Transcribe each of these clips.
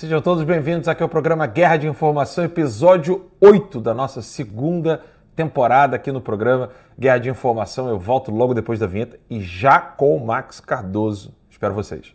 Sejam todos bem-vindos aqui ao programa Guerra de Informação, episódio 8 da nossa segunda temporada aqui no programa Guerra de Informação. Eu volto logo depois da vinheta e já com o Max Cardoso. Espero vocês.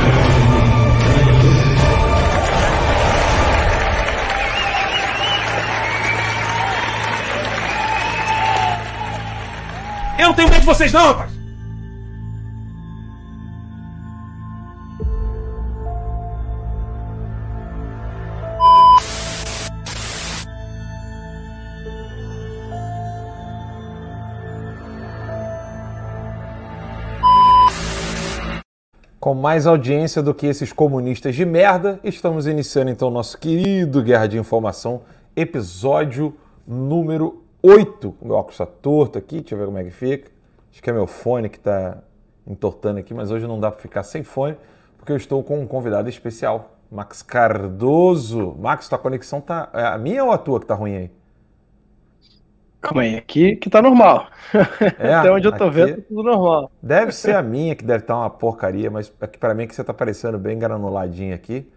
Eu não tenho medo de vocês não, rapaz! Com mais audiência do que esses comunistas de merda, estamos iniciando então nosso querido Guerra de Informação, episódio número 8. O meu óculos está torto aqui, deixa eu ver como é que fica. Acho que é meu fone que está entortando aqui, mas hoje não dá para ficar sem fone, porque eu estou com um convidado especial, Max Cardoso. Max, tua conexão tá. É a minha ou a tua que tá ruim aí? Calma aí, aqui que tá normal. É, Até onde eu tô aqui- vendo, tá tudo normal. Deve ser a minha que deve estar uma porcaria, mas aqui para mim é que você tá parecendo bem granuladinho aqui.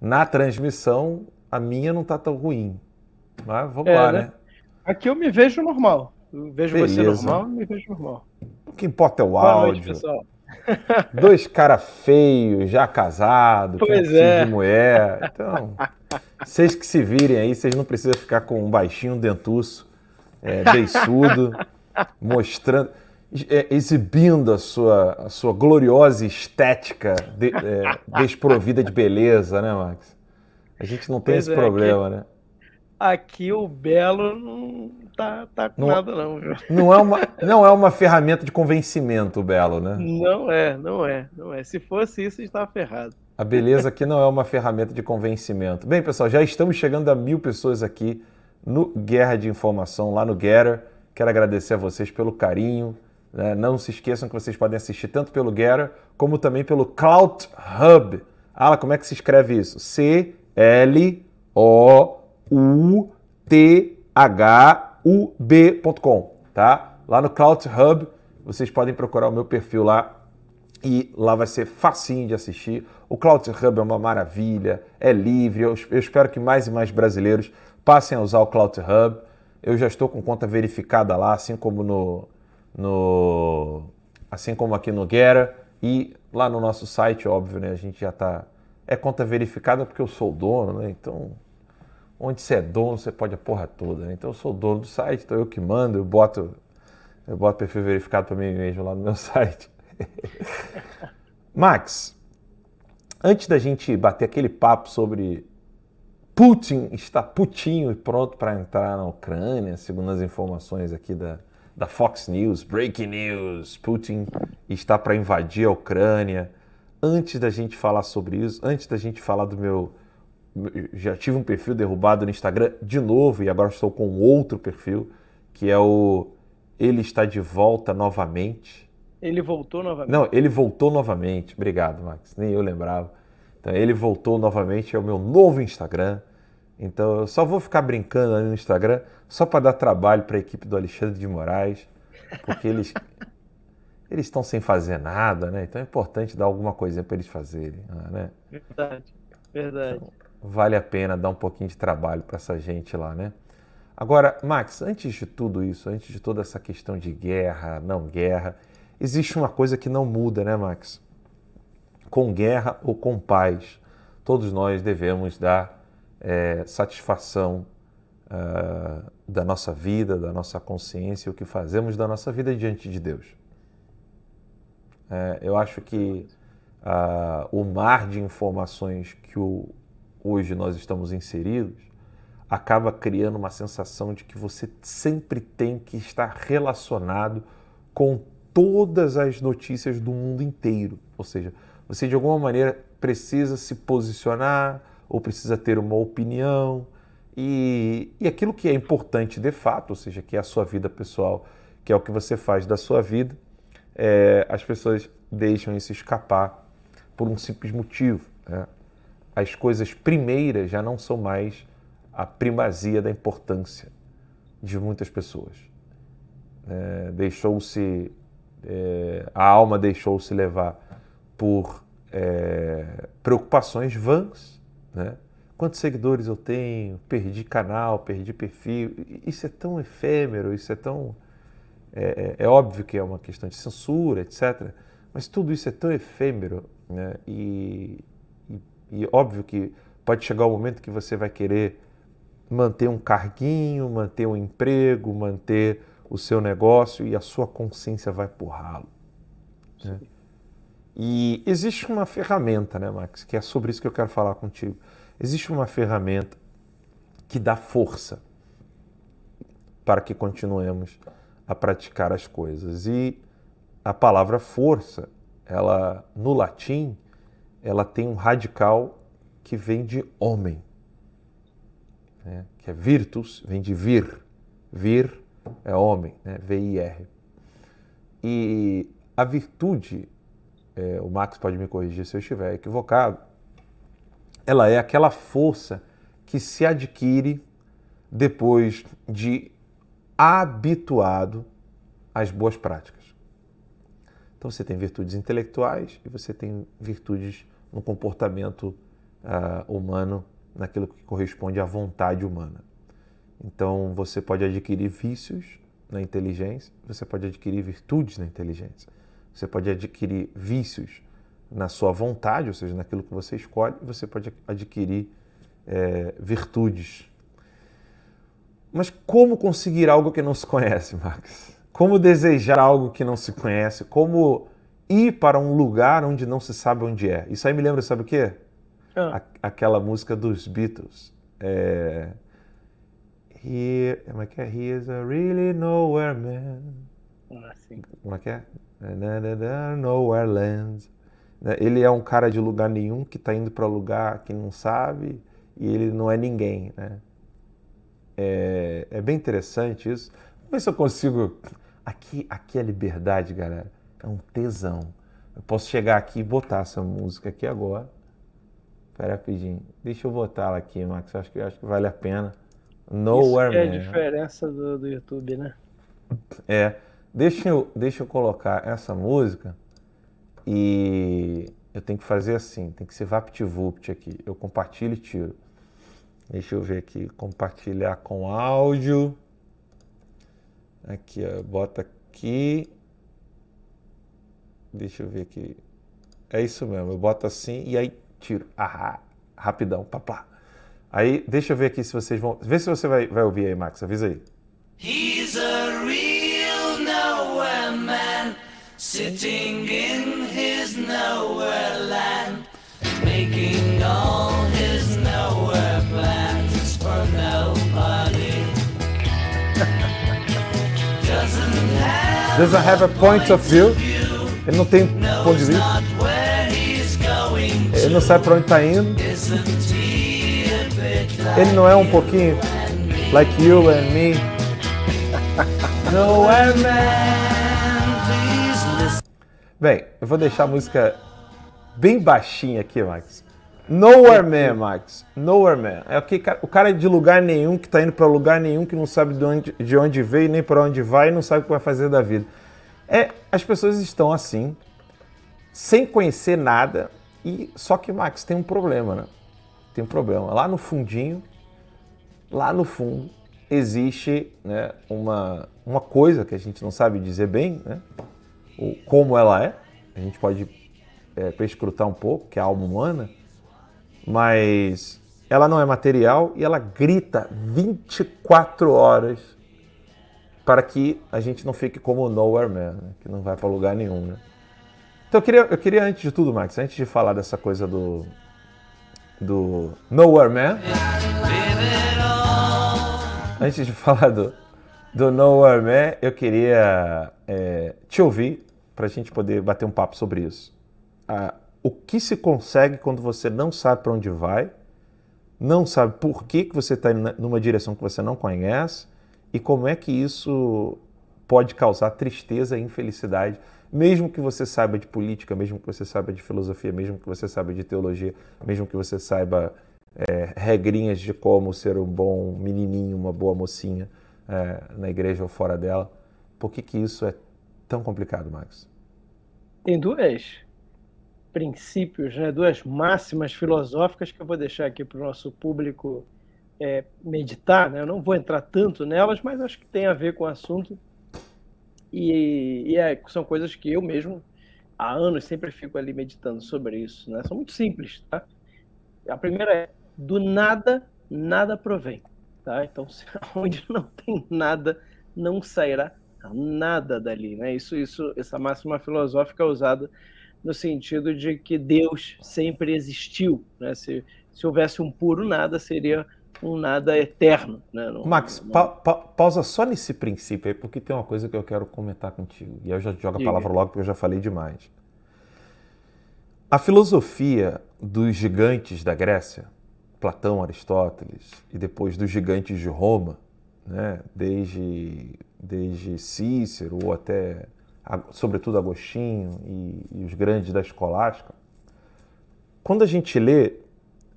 Na transmissão, a minha não tá tão ruim. Mas vamos É, lá, né? né? Aqui eu me vejo normal. Eu vejo você Beleza. normal, eu me vejo normal. O que importa é o Boa noite, áudio. pessoal. Dois caras feios, já casados, Pois filho é. de mulher. Então, vocês que se virem aí, vocês não precisam ficar com um baixinho dentuço, é, beiçudo, mostrando, é, exibindo a sua, a sua gloriosa estética de- é, desprovida de beleza, né, Max? A gente não tem Pois esse é, problema, né? Aqui o Belo não tá, tá com Não- nada, não, viu? Não é, uma, não é uma ferramenta de convencimento, o Belo, né? Não é, não é, não é. Se fosse isso, estava ferrado. A beleza aqui não é uma ferramenta de convencimento. Bem, pessoal, já estamos chegando a mil pessoas aqui no Guerra de Informação, lá no Getter. Quero agradecer a vocês pelo carinho. né? Não se esqueçam que vocês podem assistir tanto pelo Getter como também pelo Cloud Hub. Ala, como é que se escreve isso? C-L-O-U-T-H-U-B.com, tá? Lá no Cloud Hub, vocês podem procurar o meu perfil lá e lá vai ser facinho de assistir. O Cloud Hub é uma maravilha, é livre. Eu, eu espero que mais e mais brasileiros passem a usar o Cloud Hub. Eu já estou com conta verificada lá, assim como no, no assim como aqui no Guerra e lá no nosso site, óbvio, né? A gente já está é conta verificada porque eu sou o dono, né? Então, onde você é dono, você pode a porra toda, né? Então eu sou dono do site, então eu que mando, eu boto eu boto perfil verificado para mim mesmo lá no meu site. Max, antes da gente bater aquele papo sobre Putin está putinho e pronto para entrar na Ucrânia, segundo as informações aqui da, da Fox News, breaking news, Putin está para invadir a Ucrânia. Antes da gente falar sobre isso, antes da gente falar do meu já tive um perfil derrubado no Instagram de novo e agora estou com outro perfil que é o ele está de volta novamente. Ele voltou novamente. Não, ele voltou novamente. Obrigado, Max. Nem eu lembrava. Então, ele voltou novamente. É o meu novo Instagram. Então, eu só vou ficar brincando ali no Instagram só para dar trabalho para a equipe do Alexandre de Moraes, porque eles eles estão sem fazer nada, né? Então é importante dar alguma coisinha para eles fazerem, né? Verdade, verdade. Vale a pena dar um pouquinho de trabalho para essa gente lá, né? Agora, Max, antes de tudo isso, antes de toda essa questão de guerra, não guerra, existe uma coisa que não muda, né, Max? Com guerra ou com paz, todos nós devemos dar é, satisfação uh, da nossa vida, da nossa consciência, o que fazemos da nossa vida diante de Deus. É, eu acho que uh, o mar de informações que o, hoje nós estamos inseridos acaba criando uma sensação de que você sempre tem que estar relacionado com todas as notícias do mundo inteiro. Ou seja, você de alguma maneira precisa se posicionar ou precisa ter uma opinião. E, e aquilo que é importante de fato, ou seja, que é a sua vida pessoal, que é o que você faz da sua vida, é, as pessoas deixam isso escapar por um simples motivo. Né? As coisas primeiras já não são mais a primazia da importância de muitas pessoas. É, deixou-se, é, a alma deixou-se levar por é, preocupações vãs, né? Quantos seguidores eu tenho? Perdi canal, perdi perfil. Isso é tão efêmero, isso é tão. É, é, é óbvio que é uma questão de censura, etc. Mas tudo isso é tão efêmero, né? E, e, óbvio que pode chegar o um momento que você vai querer manter um carguinho, manter um emprego, manter o seu negócio e a sua consciência vai empurrá-lo. Né? E existe uma ferramenta, né, Max, que é sobre isso que eu quero falar contigo. Existe uma ferramenta que dá força para que continuemos a praticar as coisas. E a palavra força, ela no latim, ela tem um radical que vem de homem né, que é virtus, vem de vir. Vir é homem, né, V-I-R. E a virtude, é, o Max pode me corrigir se eu estiver equivocado, ela é aquela força que se adquire depois de habituado às boas práticas. Então você tem virtudes intelectuais e você tem virtudes no comportamento uh, humano naquilo que corresponde à vontade humana. Então, você pode adquirir vícios na inteligência, você pode adquirir virtudes na inteligência. Você pode adquirir vícios na sua vontade, ou seja, naquilo que você escolhe, você pode adquirir é, virtudes. Mas como conseguir algo que não se conhece, Max? Como desejar algo que não se conhece? Como ir para um lugar onde não se sabe onde é? Isso aí me lembra, sabe o quê? Ah. aquela música dos Beatles. É, He, como é que é? He is a really nowhere man. Ah, sim. Como é que é? Nowhere land. Né, ele é um cara de lugar nenhum que está indo para lugar que não sabe e ele não é ninguém, né? É, é bem interessante isso. Vamos ver se eu consigo. Aqui, aqui é liberdade, galera. É um tesão. Eu posso chegar aqui e botar essa música aqui agora. Espera rapidinho. Deixa eu botar ela aqui, Max. Acho que, acho que vale a pena. Nowhere Isso é Man. a diferença do, do YouTube, né? É. Deixa eu, deixa eu colocar essa música e eu tenho que fazer assim. Tem que ser VaptVupt aqui. Eu compartilho e tiro. Deixa eu ver aqui. Compartilhar com áudio. Aqui, ó. Bota aqui. Deixa eu ver aqui. É isso mesmo. Eu boto assim e aí tiro. Ah, rapidão, papá. Aí, deixa eu ver aqui se vocês vão. Vê se você vai, vai ouvir aí, Max. Avisa aí. He's a real nowhere man, sitting in his nowhere land, making all his nowhere plans for nobody. Doesn't have Doesn't have a point of view. Ele não tem ponto de vista. Ele não sabe para onde está indo. Ele não é um pouquinho like you and me. nowhere man? Please listen. Bem, eu vou deixar a música bem baixinha aqui, Max. Nowhere Man, Max. Nowhere Man. É o, que, o cara é de lugar nenhum, que tá indo para lugar nenhum, que não sabe de onde, de onde veio, nem para onde vai, e não sabe o que vai fazer da vida. É, as pessoas estão assim, sem conhecer nada, e só que, Max, tem um problema, né? Tem um problema. Lá no fundinho, lá no fundo, existe né, uma, uma coisa que a gente não sabe dizer bem, né, o, como ela é, a gente pode é, um pouco, que é a alma humana, mas ela não é material e ela grita 24 horas para que a gente não fique como o Nowhere Man, né, que não vai para lugar nenhum. Né? Então eu queria, eu queria, antes de tudo, Max, antes de falar dessa coisa do, do Nowhere Man, antes de falar do, do Nowhere Man, eu queria é, te ouvir para a gente poder bater um papo sobre isso. Ah, o que se consegue quando você não sabe para onde vai, não sabe por que, que você está numa direção que você não conhece e como é que isso pode causar tristeza e infelicidade, mesmo que você saiba de política, mesmo que você saiba de filosofia, mesmo que você saiba de teologia, mesmo que você saiba é, regrinhas de como ser um bom menininho, uma boa mocinha é, na igreja ou fora dela. Por que, que isso é tão complicado, Max? Tem duas princípios, né, duas máximas filosóficas que eu vou deixar aqui para o nosso público é, meditar. Né? Eu não vou entrar tanto nelas, mas acho que tem a ver com o assunto. E, e é, são coisas que eu mesmo, há anos, sempre fico ali meditando sobre isso. Né? São muito simples. Tá? A primeira é: do nada, nada provém. Tá? Então, onde não tem nada, não sairá nada dali. Né? Isso, isso, essa máxima filosófica é usada no sentido de que Deus sempre existiu. Né? Se, se houvesse um puro nada, seria um nada eterno. Né? Não, Max, não... Pa pa pausa só nesse princípio aí, porque tem uma coisa que eu quero comentar contigo. E eu já jogo a palavra logo, porque eu já falei demais. A filosofia dos gigantes da Grécia, Platão, Aristóteles, e depois dos gigantes de Roma, né? desde, desde Cícero ou até sobretudo Agostinho e, e, os grandes da escolástica, quando a gente lê,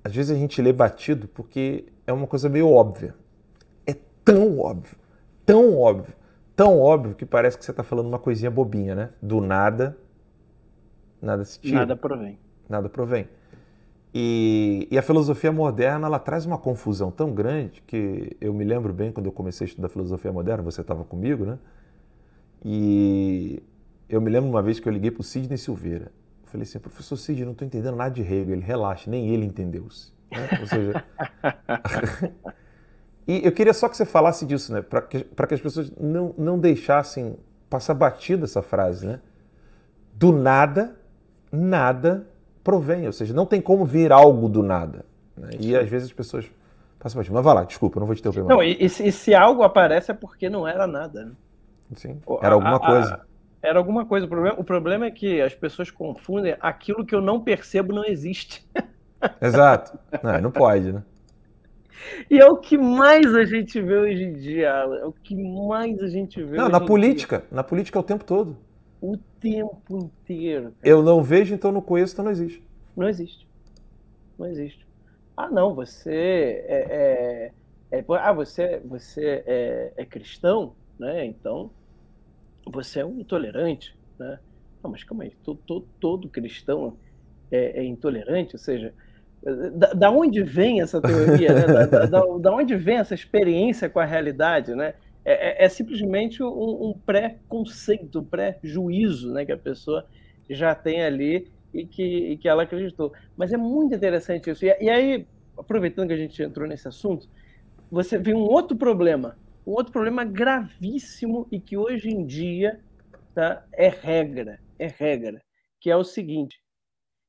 às vezes a gente lê batido porque é uma coisa meio óbvia. É tão óbvio, tão óbvio, tão óbvio que parece que você está falando uma coisinha bobinha, né? Do nada, nada se tira. Nada provém. Nada provém. E, e, a filosofia moderna ela traz uma confusão tão grande que eu me lembro bem quando eu comecei a estudar filosofia moderna, você estava comigo, né? E eu me lembro uma vez que eu liguei para o Sidney Silveira. Eu falei assim, professor Sidney, não estou entendendo nada de Hegel. Ele, relaxa, nem ele entendeu-se. Né? Ou seja... e eu queria só que você falasse disso, né? Para que, que as pessoas não, não deixassem passar batida essa frase, né? Do nada, nada provém. Ou seja, não tem como vir algo do nada. Né? E às vezes as pessoas passam batida. Mas vai lá, desculpa, não vou te interromper. Não, e, e, se algo aparece é porque não era nada, né? Sim, era alguma a, coisa. A, era alguma coisa. O problema, o problema é que as pessoas confundem aquilo que eu não percebo não existe. Exato. Não, não pode, né? E é o que mais a gente vê hoje em dia, Alan. É o que mais a gente vê. Não, na política. Dia. Na política é o tempo todo. O tempo inteiro. Cara. Eu não vejo, então não conheço, então não existe. Não existe. Não existe. Ah, não, você é. é, é ah, você, você é, é cristão? né? Então, você é um intolerante, né? Não, mas calma aí, todo, todo, cristão é, é, intolerante, ou seja, da, da onde vem essa teoria, né? da, da, da, onde vem essa experiência com a realidade, né? É, é, é simplesmente um, um pré-conceito, um pré-juízo, né? Que a pessoa já tem ali e que, e que ela acreditou. Mas é muito interessante isso. E, e aí, aproveitando que a gente entrou nesse assunto, você vê um outro problema um outro problema gravíssimo e que hoje em dia tá, é regra, é regra, que é o seguinte: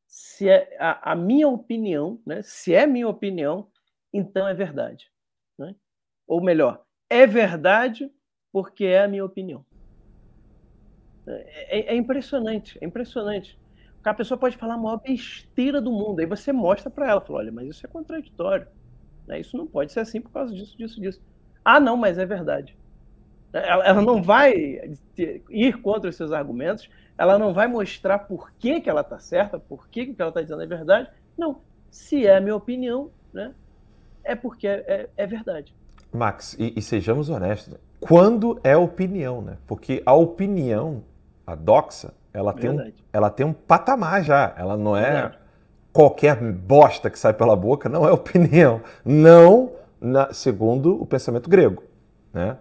se é a, a minha opinião, né, se é minha opinião, então é verdade. Né? Ou melhor, é verdade porque é a minha opinião. É, é, é impressionante, é impressionante. A pessoa pode falar a maior besteira do mundo, aí você mostra para ela, fala, olha, mas isso é contraditório. Né? Isso não pode ser assim por causa disso, disso, disso. Ah, não, mas é verdade. Ela, ela não vai ir contra os seus argumentos, ela não vai mostrar por que, que ela está certa, por que, que ela está dizendo é verdade. Não. Se é a minha opinião, né, é porque é, é, é verdade. Max, e, e, sejamos honestos, quando é opinião, né? Porque a opinião, a doxa, ela tem, um, ela tem um patamar já. Ela não é qualquer bosta que sai pela boca, não é opinião. Não na, segundo o pensamento grego. né?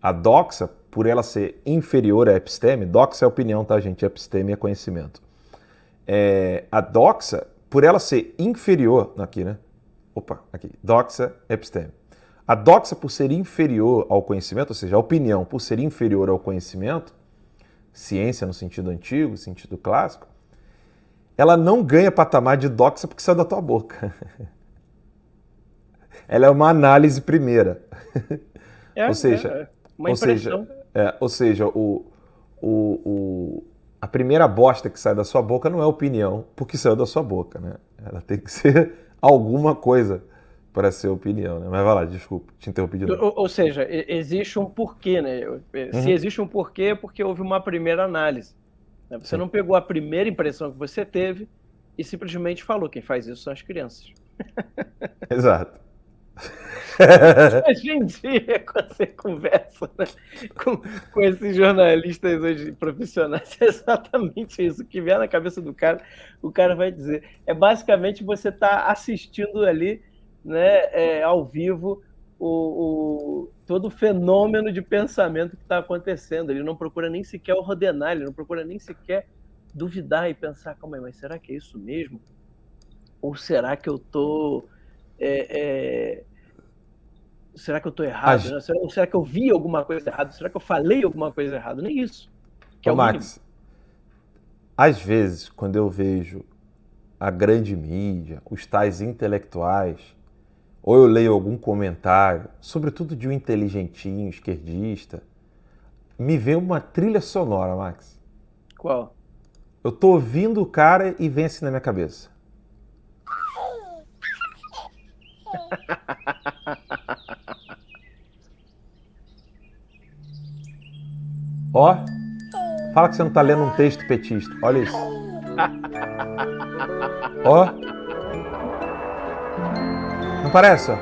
A doxa, por ela ser inferior à episteme, doxa é opinião, tá, gente? Episteme é conhecimento. É, a doxa, por ela ser inferior, aqui, né? Opa, aqui, doxa, episteme. A doxa, por ser inferior ao conhecimento, ou seja, a opinião por ser inferior ao conhecimento, ciência no sentido antigo, sentido clássico, ela não ganha patamar de doxa porque saiu da tua boca. ela é uma análise primeira. É, ou seja, é, é. uma ou seja, é, ou seja o, o, o, a primeira bosta que sai da sua boca não é opinião, porque saiu da sua boca, né? Ela tem que ser alguma coisa para ser opinião, né? Mas vai lá, desculpa, te interrompi de novo. Ou, ou seja, existe um porquê, né? Eu- Se Uhum. existe um porquê, é porque houve uma primeira análise. né? Você Sim. não pegou a primeira impressão que você teve e simplesmente falou. Quem faz isso são as crianças. Exato. Hoje em dia, quando você conversa né, com, com esses jornalistas hoje profissionais, é exatamente isso. O que vier na cabeça do cara, o cara vai dizer. É basicamente você estar assistindo ali, né, é, ao vivo, o, o- todo o fenômeno de pensamento que está acontecendo. Ele não procura nem sequer ordenar, ele não procura nem sequer duvidar e pensar, calma aí, mas será que é isso mesmo? Ou será que eu estou será que eu estou errado? Né? Será, ou será que eu vi alguma coisa errada? Será que eu falei alguma coisa errada? Nem isso. Que é Ô, mínimo. Max, às vezes, quando eu vejo a grande mídia, os tais intelectuais, ou eu leio algum comentário, sobretudo de um inteligentinho, esquerdista, me vem uma trilha sonora, Max. Qual? Eu tô ouvindo o cara e vem assim na minha cabeça. Ó, fala que você não tá lendo um texto petista. Olha isso. Ó. Não parece, ó?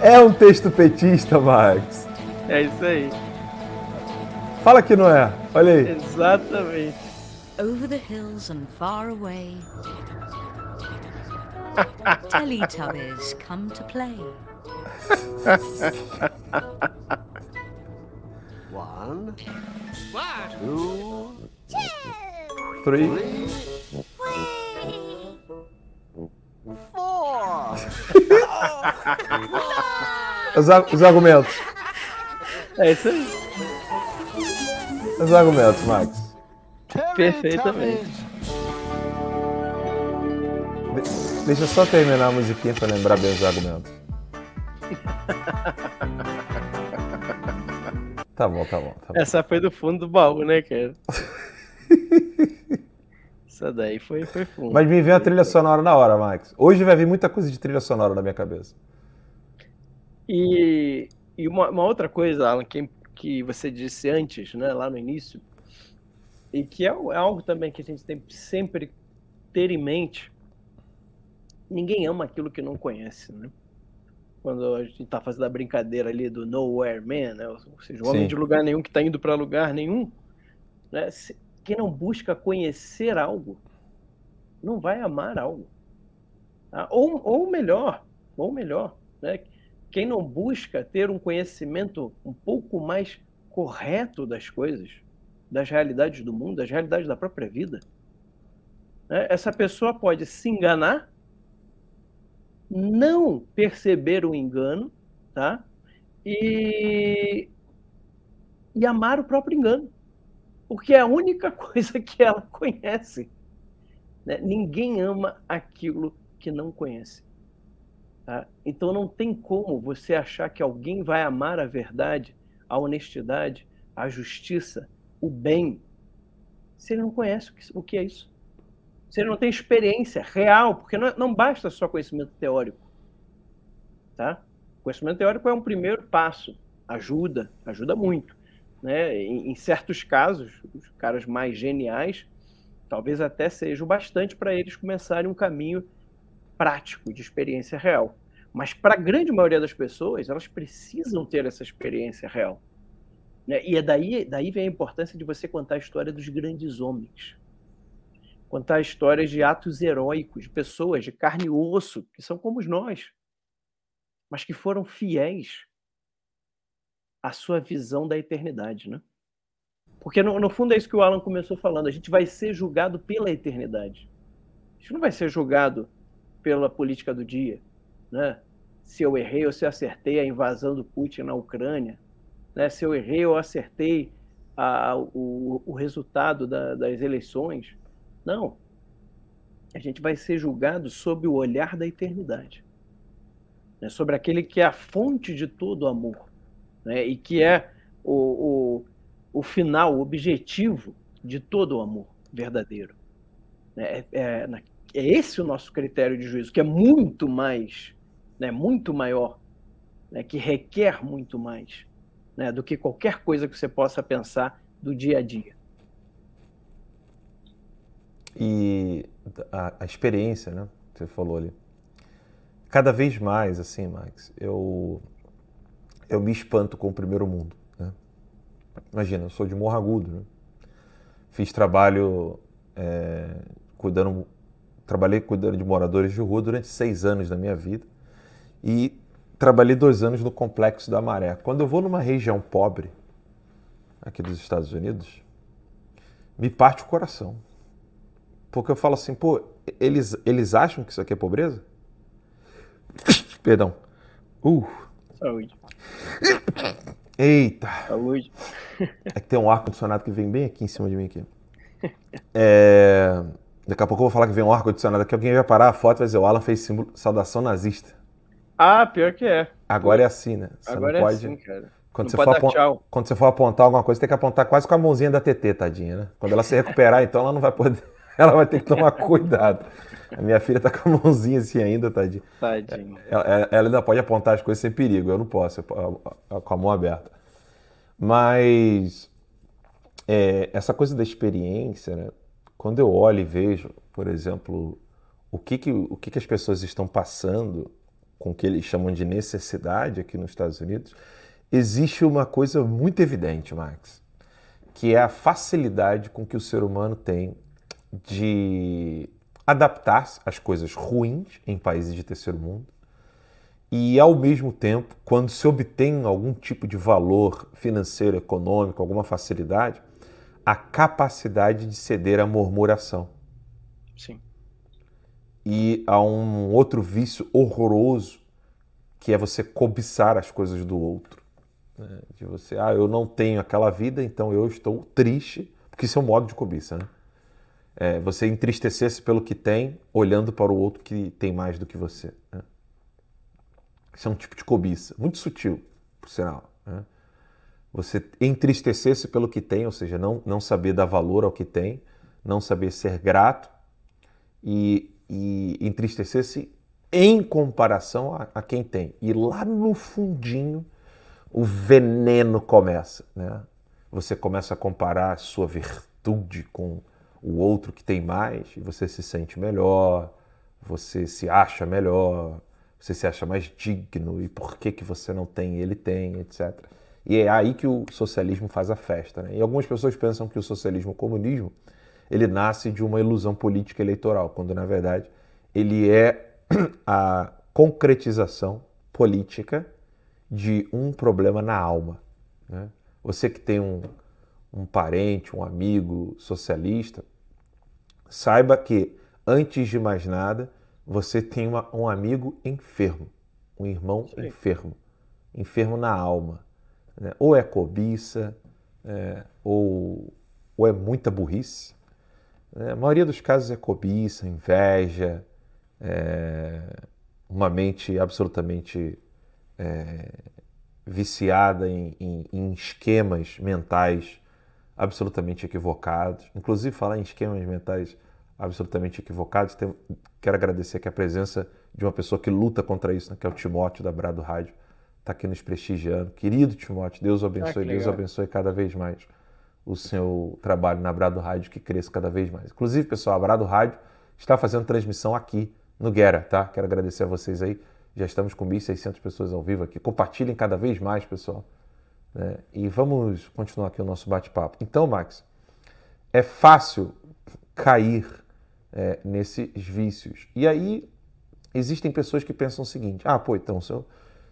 É um texto petista, Max. É isso aí. Fala que não é. Olha aí. Exatamente. Over the hills and far away, Teletubbies come to play. One, Three. Os, ar- os argumentos. É isso aí. Os argumentos, Max. Perfeitamente. De- deixa eu só terminar a musiquinha pra lembrar bem os argumentos. Tá bom, tá bom, tá bom. Essa foi do fundo do baú, né, cara? Essa daí foi, foi fundo. Mas me vem a trilha sonora na hora, Max. Hoje vai vir muita coisa de trilha sonora na minha cabeça. E, e uma, uma outra coisa, Alan, que, que você disse antes, né, lá no início, e que é, é algo também que a gente tem que sempre ter em mente, ninguém ama aquilo que não conhece, né? Quando a gente está fazendo a brincadeira ali do Nowhere Man, né? ou seja, o homem Sim. de lugar nenhum que está indo para lugar nenhum, né? Se- quem não busca conhecer algo, não vai amar algo. tá? Ou, ou melhor, ou melhor, né? quem não busca ter um conhecimento um pouco mais correto das coisas, das realidades do mundo, das realidades da própria vida, né, essa pessoa pode se enganar, não perceber o engano, tá? E, e amar o próprio engano, porque é a única coisa que ela conhece. né? Ninguém ama aquilo que não conhece. Tá? Então não tem como você achar que alguém vai amar a verdade, a honestidade, a justiça, o bem, se ele não conhece o que, o é isso. Se ele não tem experiência real, porque não, não basta só conhecimento teórico. Tá? Conhecimento teórico é um primeiro passo, ajuda, ajuda muito. Né? Em, em certos casos, os caras mais geniais, talvez até seja o bastante para eles começarem um caminho prático de experiência real. Mas para a grande maioria das pessoas, elas precisam ter essa experiência real. Né? E é daí, daí vem a importância de você contar a história dos grandes homens. contar histórias de atos heróicos, de pessoas de carne e osso, que são como nós, mas que foram fiéis à sua visão da eternidade, né? Porque no, no fundo é isso que o Alan começou falando, a gente vai ser julgado pela eternidade. A gente não vai ser julgado pela política do dia, né? Se eu errei ou se eu acertei a invasão do Putin na Ucrânia, né? Se eu errei ou acertei a, o, o resultado da, das eleições. Não. A gente vai ser julgado sob o olhar da eternidade. Né? Sobre aquele que é a fonte de todo amor. Né? E que é o, o, o final, o objetivo de todo o amor verdadeiro. É, é, é, esse o nosso critério de juízo, que é muito mais, né, muito maior, né, que requer muito mais né, do que qualquer coisa que você possa pensar do dia a dia. E a, a experiência, né, que você falou ali. Cada vez mais, assim, Max, eu, eu me espanto com o primeiro mundo. Né? Imagina, eu sou de Morro Agudo, né? fiz trabalho é, cuidando, trabalhei cuidando de moradores de rua durante seis anos da minha vida e trabalhei dois anos no Complexo da Maré. Quando eu vou numa região pobre, aqui dos Estados Unidos, me parte o coração. Porque eu falo assim, pô, eles, eles acham que isso aqui é pobreza? Perdão. Uh. Saúde. Eita. Saúde. É que tem um ar-condicionado que vem bem aqui em cima de mim aqui. É... Daqui a pouco eu vou falar que vem um ar-condicionado aqui. Alguém vai parar a foto e vai dizer, o Alan fez símbolo, saudação nazista. Ah, pior que é. Agora é assim, né? Você Agora não é pode... assim, cara. Quando você, pode for dar apon- tchau. quando você for apontar alguma coisa, tem que apontar quase com a mãozinha da TT, tadinha, né? Quando ela se recuperar, então ela não vai poder. Ela vai ter que tomar cuidado. A minha filha tá com a mãozinha assim ainda, tadinha. Tadinho. Ela, ela ainda pode apontar as coisas sem perigo, eu não posso, eu- com a mão aberta. Mas é, essa coisa da experiência, né? quando eu olho e vejo, por exemplo, o que, que, o que, que as pessoas estão passando com o que eles chamam de necessidade aqui nos Estados Unidos, existe uma coisa muito evidente, Max, que é a facilidade com que o ser humano tem de adaptar-se às coisas ruins em países de terceiro mundo e, ao mesmo tempo, quando se obtém algum tipo de valor financeiro, econômico, alguma facilidade, a capacidade de ceder à murmuração. Sim. E a um outro vício horroroso, que é você cobiçar as coisas do outro. né? De você, ah, eu não tenho aquela vida, então eu estou triste, porque isso é um modo de cobiça, né? É, você entristecer-se pelo que tem, olhando para o outro que tem mais do que você. né? Isso é um tipo de cobiça, muito sutil, por sinal. né? Você entristecer-se pelo que tem, ou seja, não, não saber dar valor ao que tem, não saber ser grato e, e entristecer-se em comparação a, a quem tem. E lá no fundinho, o veneno começa. Né? Você começa a comparar a sua virtude com o outro que tem mais, e você se sente melhor, você se acha melhor, você se acha mais digno, e por que, que você não tem e ele tem, etc. E é aí que o socialismo faz a festa. Né? E algumas pessoas pensam que o socialismo, o comunismo, ele nasce de uma ilusão política eleitoral, quando na verdade ele é a concretização política de um problema na alma. né? Você que tem um, um parente, um amigo socialista, saiba que, antes de mais nada, você tem uma- um amigo enfermo, um irmão enfermo, enfermo na alma. né? Ou é cobiça, é, ou, ou é muita burrice. Né? A maioria dos casos é cobiça, inveja, é, uma mente absolutamente é, viciada em, em- em esquemas mentais absolutamente equivocados. Inclusive, falar em esquemas mentais absolutamente equivocados, tem- quero agradecer aqui a presença de uma pessoa que luta contra isso, né, que é o Timóteo da Brado Rádio, está aqui nos prestigiando. Querido Timóteo, Deus o abençoe, que Deus abençoe cada vez mais o seu trabalho na Brado Rádio, que cresça cada vez mais. Inclusive, pessoal, a Brado Rádio está fazendo transmissão aqui no Guera, tá? Quero agradecer a vocês aí. Já estamos com 1.600 pessoas ao vivo aqui. Compartilhem cada vez mais, pessoal. né? E vamos continuar aqui o nosso bate-papo. Então, Max, é fácil cair é, nesses vícios. E aí existem pessoas que pensam o seguinte: ah, pô, então se, eu,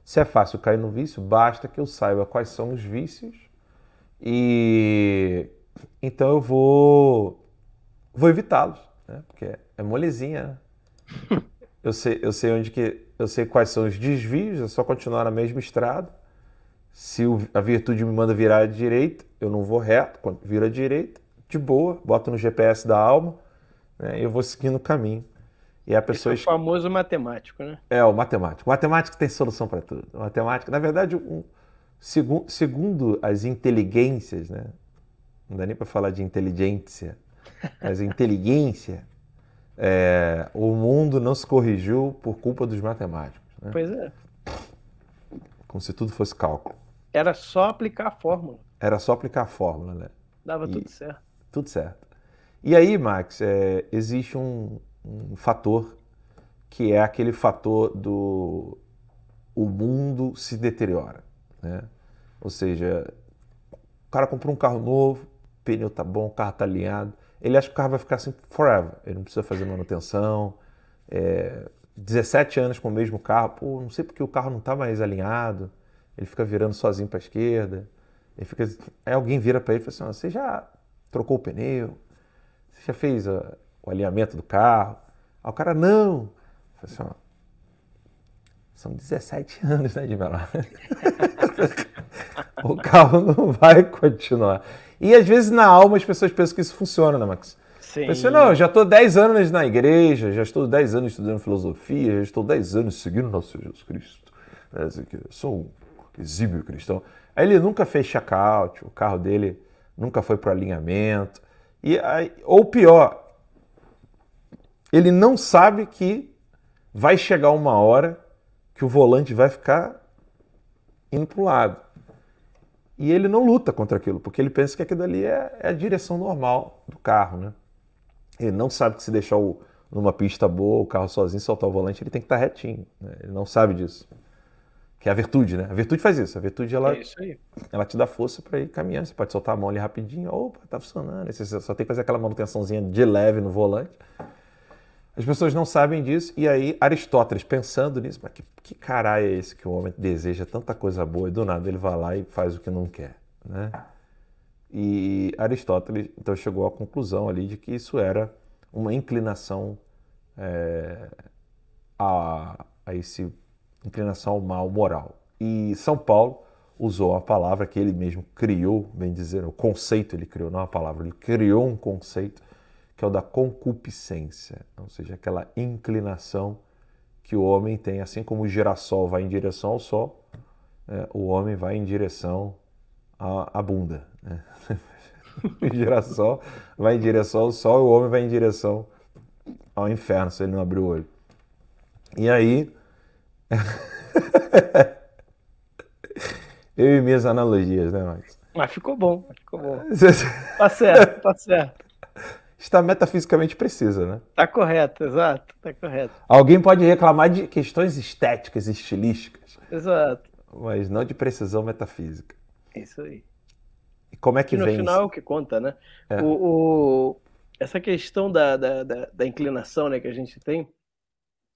se é fácil cair no vício, basta que eu saiba quais são os vícios e então eu vou vou evitá-los, né? Porque é, molezinha. Né? Eu sei, eu sei onde que eu sei quais são os desvios, é só continuar na mesma estrada. Se o- a virtude me manda virar à direita, eu não vou reto, quando vira à direita, de boa, boto no GPS da alma, né? E eu vou seguindo o caminho. E a Esse é pessoa o famoso matemático, né? é, o matemático. O matemático tem solução para tudo. O matemático, na verdade, um, segu- segundo as inteligências, né? não dá nem para falar de inteligência, mas inteligência, é, o mundo não se corrigiu por culpa dos matemáticos. Né? Pois é. Como se tudo fosse cálculo. Era só aplicar a fórmula. Era só aplicar a fórmula, né? Dava E- tudo certo. Tudo certo. E aí, Max, é, existe um, um fator que é aquele fator do o mundo se deteriora, né? Ou seja, o cara comprou um carro novo, pneu tá bom, o carro tá alinhado, ele acha que o carro vai ficar assim forever, ele não precisa fazer manutenção, é, 17 anos com o mesmo carro, pô, não sei porque o carro não tá mais alinhado, ele fica virando sozinho para a esquerda, ele fica, aí alguém vira para ele e fala assim, "Ó, você já trocou o pneu? Você já fez ó, o alinhamento do carro? Aí o cara, não. Falei assim, são 17 anos, né, de melhor. o carro não vai continuar. E às vezes na alma as pessoas pensam que isso funciona, né, Max? Sim. Pensei, não, eu já estou 10 anos na igreja, já estou 10 anos estudando filosofia, já estou 10 anos seguindo nosso Jesus Cristo. né, assim, Sou um exímio cristão. Aí ele nunca fez check-out, o carro dele nunca foi para alinhamento. E aí, ou pior, ele não sabe que vai chegar uma hora que o volante vai ficar indo para o lado. E ele não luta contra aquilo, porque ele pensa que aquilo ali é, é a direção normal do carro, né? Ele não sabe que se deixar o, numa pista boa, o carro sozinho, soltar o volante, ele tem que estar retinho. né? Ele não sabe disso. Que é a virtude, né? A virtude faz isso. A virtude, ela, É ela te dá força para ir caminhando. Você pode soltar a mão ali rapidinho. Opa, tá funcionando. Você só tem que fazer aquela manutençãozinha de leve no volante. As pessoas não sabem disso. E aí, Aristóteles, pensando nisso, mas que, que caralho é esse que o homem deseja tanta coisa boa e do nada ele vai lá e faz o que não quer, né? E Aristóteles, então, chegou à conclusão ali de que isso era uma inclinação é, a, a esse inclinação ao mal moral. E São Paulo usou a palavra que ele mesmo criou, bem dizer, o conceito ele criou, não a palavra, ele criou um conceito que é o da concupiscência, ou seja, aquela inclinação que o homem tem, assim como o girassol vai em direção ao sol, é, o homem vai em direção à, à bunda. né? o girassol vai em direção ao sol e o homem vai em direção ao inferno, se ele não abrir o olho. E aí, eu e minhas analogias, né, Max? Mas ficou bom, ficou bom. Tá certo, tá certo. Está metafisicamente precisa, né? Tá correto, exato, tá correto. Alguém pode reclamar de questões estéticas e estilísticas, Exato. mas não de precisão metafísica. É Isso aí. E como é que Que no vem final é isso? o que conta, né? É. O, o- essa questão da, da, da, da inclinação né, que a gente tem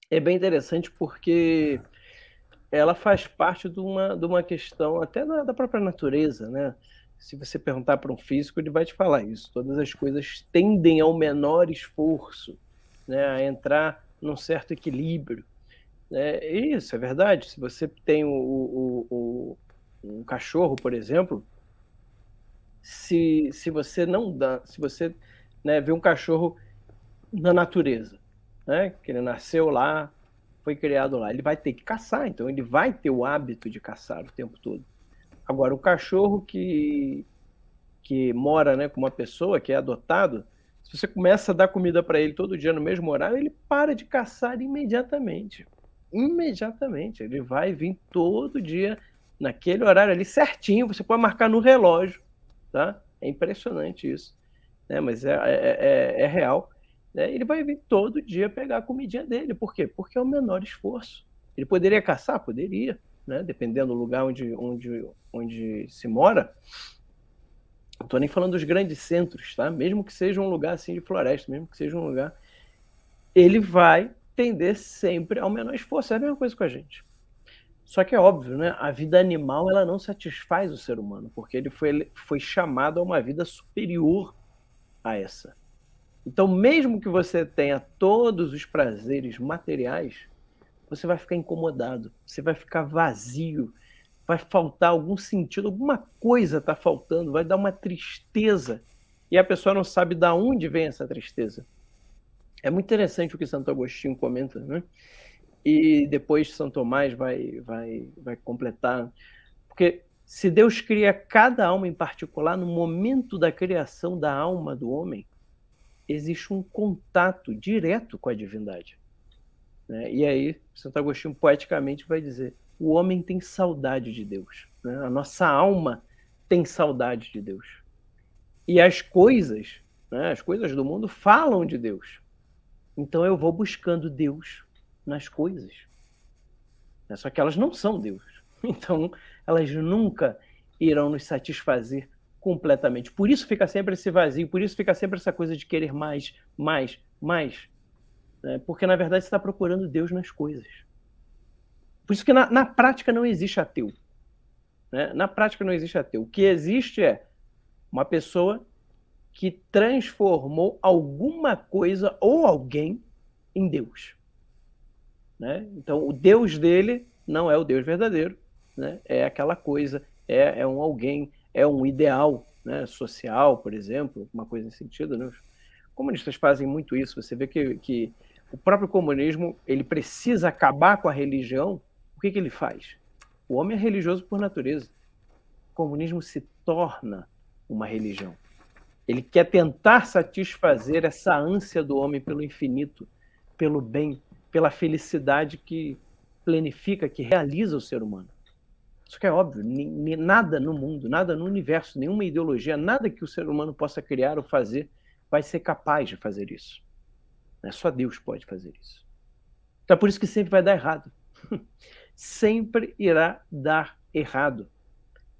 é bem interessante porque ela faz parte de uma, de uma questão até da, da própria natureza, né? Se você perguntar para um físico, ele vai te falar isso. Todas as coisas tendem ao menor esforço, né? A entrar num certo equilíbrio. Né? Isso é verdade. Se você tem o, o, o- um cachorro, por exemplo, se, se você não dá, se você né, vê um cachorro na natureza, né, que ele nasceu lá, foi criado lá, ele vai ter que caçar, então ele vai ter o hábito de caçar o tempo todo. Agora, o cachorro que, que mora né, com uma pessoa, que é adotado, se você começa a dar comida para ele todo dia no mesmo horário, ele para de caçar imediatamente. Imediatamente. Ele vai vir todo dia naquele horário ali certinho, você pode marcar no relógio, tá? É impressionante isso, né? Mas é, é, é- é real. né? Ele vai vir todo dia pegar a comidinha dele. Por quê? Porque é o menor esforço. Ele poderia caçar? Poderia, né? Dependendo do lugar onde, onde, onde se mora. Não estou nem falando dos grandes centros, tá? Mesmo que seja um lugar assim de floresta, mesmo que seja um lugar ele vai tender sempre ao menor esforço. É a mesma coisa com a gente. Só que é óbvio, né? A vida animal ela não satisfaz o ser humano, porque ele foi, ele foi chamado a uma vida superior a essa. Então, mesmo que você tenha todos os prazeres materiais, você vai ficar incomodado, você vai ficar vazio, vai faltar algum sentido, alguma coisa está faltando, vai dar uma tristeza. E a pessoa não sabe de onde vem essa tristeza. É muito interessante o que Santo Agostinho comenta, né? E depois São Tomás vai, vai, vai completar. Porque se Deus cria cada alma em particular, no momento da criação da alma do homem, existe um contato direto com a divindade. Né? E aí, Santo Agostinho poeticamente vai dizer: o homem tem saudade de Deus. Né? A nossa alma tem saudade de Deus. E as coisas, né, as coisas do mundo falam de Deus. Então eu vou buscando Deus nas coisas. Né? Só que elas não são Deus. Então elas nunca irão nos satisfazer completamente. Por isso fica sempre esse vazio, por isso fica sempre essa coisa de querer mais, mais, mais. Né? Porque na verdade você está procurando Deus nas coisas. Por isso que na, na prática não existe ateu. Né? Na prática não existe ateu. O que existe é uma pessoa que transformou alguma coisa ou alguém em Deus. Né? Então, o Deus dele não é o Deus verdadeiro, né? é aquela coisa, é, é um alguém, é um ideal né? social, por exemplo, uma coisa nesse sentido. Né? Os comunistas fazem muito isso. Você vê que, que o próprio comunismo ele precisa acabar com a religião. O que, que ele faz? O homem é religioso por natureza. O comunismo se torna uma religião. Ele quer tentar satisfazer essa ânsia do homem pelo infinito, pelo bem, pela felicidade que planifica, que realiza o ser humano. Isso que é óbvio, nada no mundo, nada no universo, nenhuma ideologia, nada que o ser humano possa criar ou fazer vai ser capaz de fazer isso. É Só Deus pode fazer isso. Então é por isso que sempre vai dar errado. sempre irá dar errado.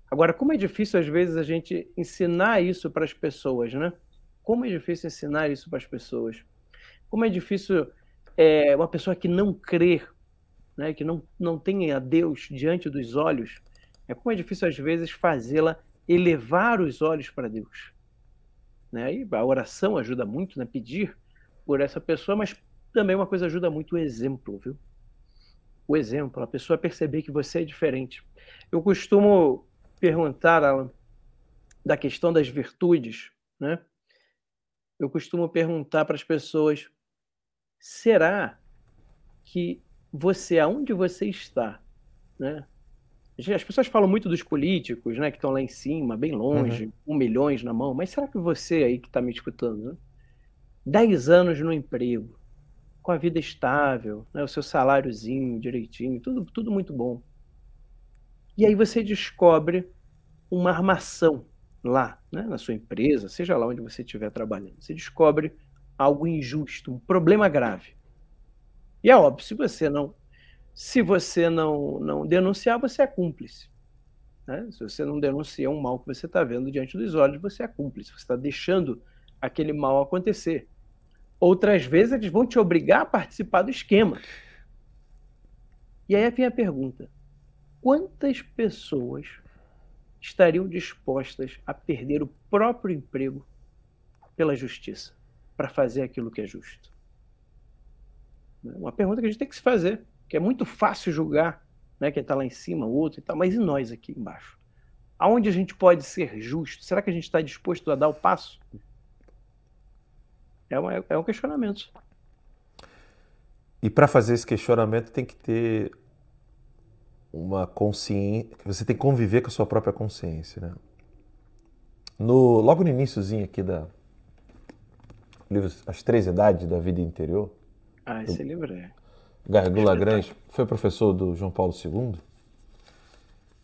Agora, como é difícil às vezes a gente ensinar isso para as pessoas, né? Como é difícil ensinar isso para as pessoas. Como é difícil é, uma pessoa que não crê, né, que não, não tem a Deus diante dos olhos, é como é difícil às vezes fazê-la elevar os olhos para Deus. Né? E a oração ajuda muito, né? pedir por essa pessoa, mas também uma coisa ajuda muito o exemplo, viu? O exemplo, a pessoa perceber que você é diferente. Eu costumo perguntar, Alan, da questão das virtudes, né? Eu costumo perguntar para as pessoas: será que você, aonde você está, né? As pessoas falam muito dos políticos, né, que estão lá em cima, bem longe, uhum. um milhões na mão, mas será que você aí que está me escutando, né? Dez anos no emprego, com a vida estável, né, o seu saláriozinho direitinho, tudo, tudo muito bom. E aí você descobre uma armação lá, né, na sua empresa, seja lá onde você estiver trabalhando. Você descobre algo injusto, um problema grave. E é óbvio, se você não se você não, não denunciar, você é cúmplice. Né? Se você não denuncia um mal que você está vendo diante dos olhos, você é cúmplice. Você está deixando aquele mal acontecer. Outras vezes eles vão te obrigar a participar do esquema. E aí vem a pergunta: quantas pessoas estariam dispostas a perder o próprio emprego pela justiça para fazer aquilo que é justo? É uma pergunta que a gente tem que se fazer, que é muito fácil julgar né, quem está lá em cima, o outro e tal, mas e nós aqui embaixo? Aonde a gente pode ser justo? Será que a gente está disposto a dar o passo? É, uma, é um questionamento. E para fazer esse questionamento tem que ter uma consciência, você tem que conviver com a sua própria consciência, né? No, logo no iníciozinho aqui da livro As Três Idades da Vida Interior. Ah, esse livro é. Gargula Lagrange foi professor do João Paulo II.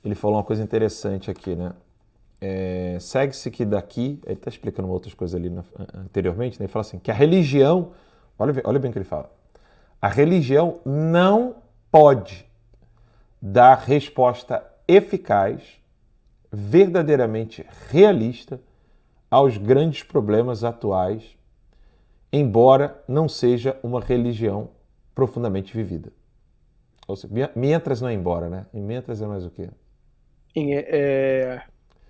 Ele falou uma coisa interessante aqui, né? É, Segue-se que daqui, ele está explicando outras coisas ali na, anteriormente, né? ele fala assim, que a religião, olha, olha bem o que ele fala, a religião não pode dar resposta eficaz, verdadeiramente realista aos grandes problemas atuais embora não seja uma religião profundamente vivida. Ou seja, mi- mientras não é embora, né? E mientras é mais o quê? Em, é,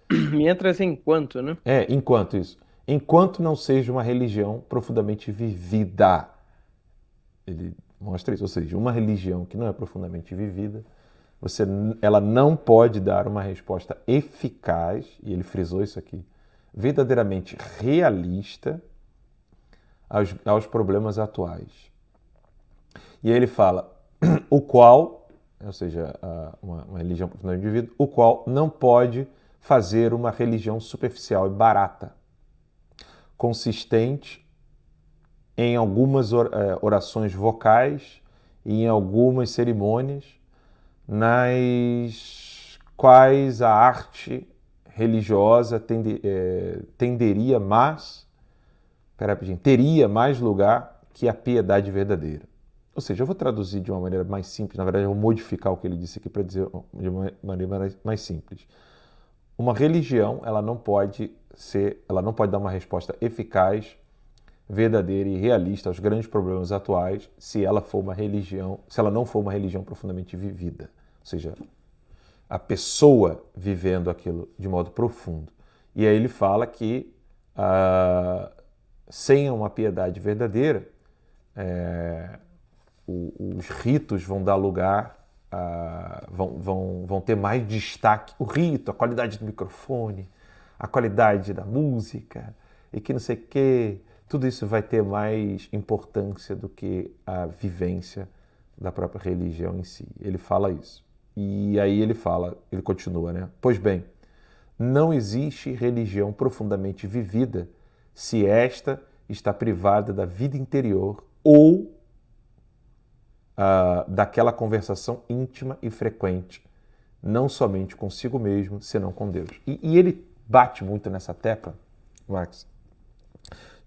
Mientras enquanto, né? É, enquanto isso. Enquanto não seja uma religião profundamente vivida. Ele mostra isso. Ou seja, uma religião que não é profundamente vivida, você, ela não pode dar uma resposta eficaz, e ele frisou isso aqui, verdadeiramente realista aos, aos problemas atuais. E aí ele fala, o qual, ou seja, uma religião profundamente vivida, o qual não pode fazer uma religião superficial e barata, consistente em algumas eh, orações vocais e em algumas cerimônias, nas quais a arte religiosa tende- eh, tenderia mais, pera, teria mais lugar que a piedade verdadeira. Ou seja, eu vou traduzir de uma maneira mais simples, na verdade, eu vou modificar o que ele disse aqui para dizer de uma maneira mais simples. Uma religião, ela não pode ser, ela não pode dar uma resposta eficaz, verdadeira e realista aos grandes problemas atuais se ela for uma religião, se ela não for uma religião profundamente vivida. Ou seja, a pessoa vivendo aquilo de modo profundo. E aí ele fala que ah, sem uma piedade verdadeira, é, os ritos vão dar lugar, a, vão, vão, vão ter mais destaque. O rito, a qualidade do microfone, a qualidade da música, e que não sei o quê, tudo isso vai ter mais importância do que a vivência da própria religião em si. Ele fala isso. E aí ele fala, ele continua, né? Pois bem, não existe religião profundamente vivida se esta está privada da vida interior ou ah, daquela conversação íntima e frequente, não somente consigo mesmo, senão com Deus. E, e ele bate muito nessa tecla, Max,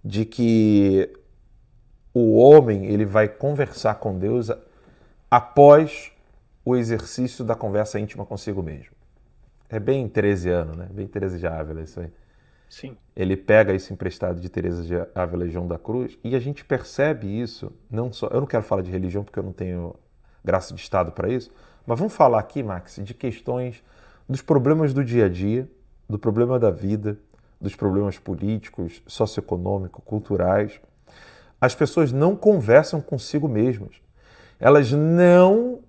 de que o homem ele vai conversar com Deus após o exercício da conversa íntima consigo mesmo. É bem teresiano, né? Bem Teresa de Ávila isso aí. Sim. Ele pega isso emprestado de Teresa de Ávila João da Cruz e a gente percebe isso, não só, eu não quero falar de religião porque eu não tenho graça de estado para isso, mas vamos falar aqui, Max, de questões dos problemas do dia a dia, do problema da vida, dos problemas políticos, socioeconômicos, culturais. As pessoas não conversam consigo mesmas. Elas não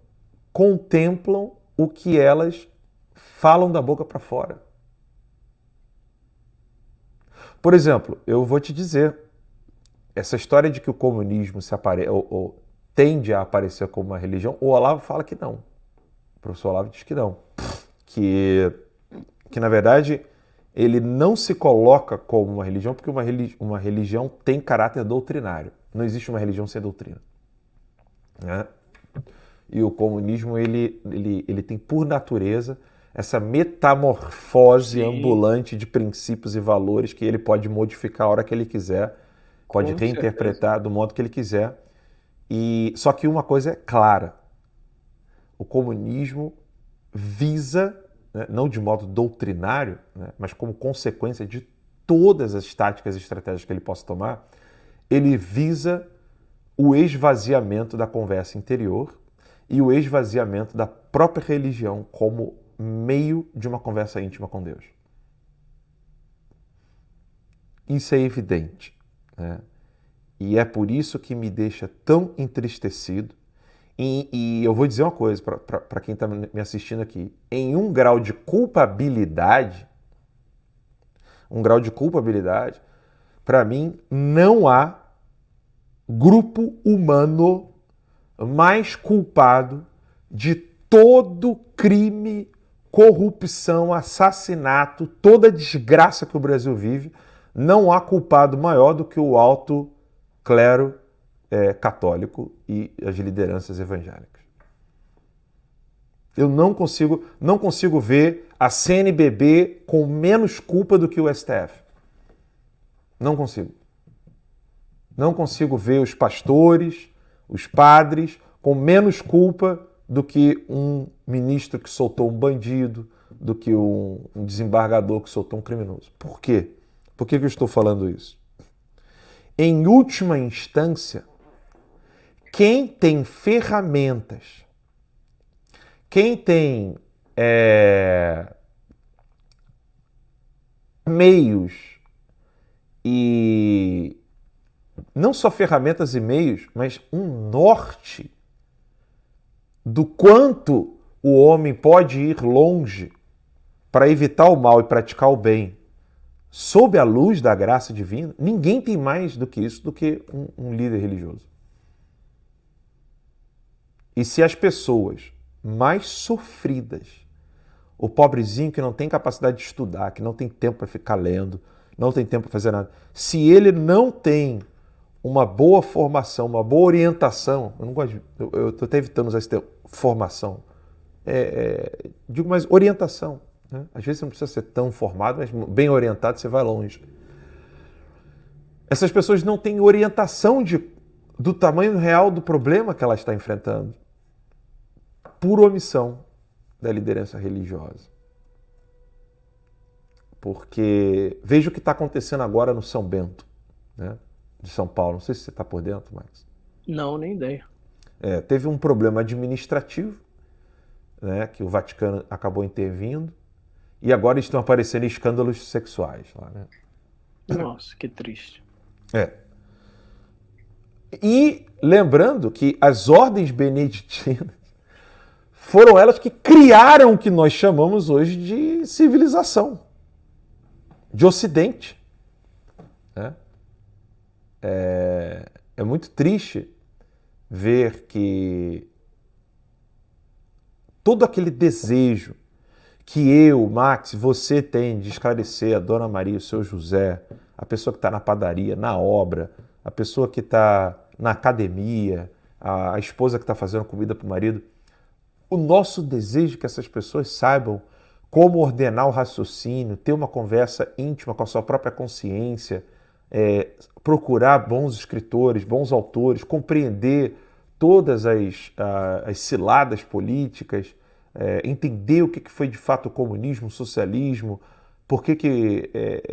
contemplam o que elas falam da boca para fora. Por exemplo, eu vou te dizer, essa história de que o comunismo se apare... ou, ou tende a aparecer como uma religião, o Olavo fala que não. O professor Olavo diz que não. Que, que na verdade, ele não se coloca como uma religião, porque uma, religi... uma religião tem caráter doutrinário. Não existe uma religião sem doutrina. Né? E o comunismo, ele, ele, ele tem por natureza essa metamorfose ambulante de princípios e valores que ele pode modificar a hora que ele quiser, pode Com reinterpretar do modo que ele quiser. E só que uma coisa é clara: o comunismo visa, né, não de modo doutrinário, né, mas como consequência de todas as táticas e estratégias que ele possa tomar, ele visa o esvaziamento da conversa interior e o esvaziamento da própria religião como meio de uma conversa íntima com Deus. Isso é evidente. Né? E é por isso que me deixa tão entristecido. E, e eu vou dizer uma coisa para quem está me assistindo aqui: em um grau de culpabilidade, um grau de culpabilidade, para mim não há grupo humano mais culpado de todo crime, corrupção, assassinato, toda desgraça que o Brasil vive. Não há culpado maior do que o alto clero é, católico e as lideranças evangélicas. Eu não consigo, não consigo ver a CNBB com menos culpa do que o STF. Não consigo. Não consigo ver os pastores, os padres com menos culpa do que um ministro que soltou um bandido, do que um, um desembargador que soltou um criminoso. Por quê? Por que, que eu estou falando isso? em última instância, quem tem ferramentas, quem tem é, meios e não só ferramentas e meios, mas um norte do quanto o homem pode ir longe para evitar o mal e praticar o bem sob a luz da graça divina, ninguém tem mais do que isso do que um, um líder religioso. E se as pessoas mais sofridas, o pobrezinho que não tem capacidade de estudar, que não tem tempo para ficar lendo, não tem tempo para fazer nada, se ele não tem uma boa formação, uma boa orientação, eu não gosto de, eu estou até evitando usar esse termo, formação, é, é, digo mais orientação. Né? Às vezes você não precisa ser tão formado, mas bem orientado você vai longe. Essas pessoas não têm orientação de, do tamanho real do problema que ela está enfrentando por omissão da liderança religiosa. Porque veja o que está acontecendo agora no São Bento, né, de São Paulo. Não sei se você está por dentro, mas. Não, nem ideia. É, teve um problema administrativo, né, que o Vaticano acabou intervindo, e agora estão aparecendo escândalos sexuais lá, né? Nossa, que triste. É. E lembrando que as ordens beneditinas foram elas que criaram o que nós chamamos hoje de civilização, de Ocidente. É, é muito triste ver que todo aquele desejo que eu, Max, você tem de esclarecer a Dona Maria, o seu José, a pessoa que está na padaria, na obra, a pessoa que está na academia, a, a esposa que está fazendo comida para o marido, o nosso desejo é que essas pessoas saibam como ordenar o raciocínio, ter uma conversa íntima com a sua própria consciência, é, procurar bons escritores, bons autores, compreender todas as, as ciladas políticas, é, entender o que foi de fato o comunismo, o socialismo, por que, que é,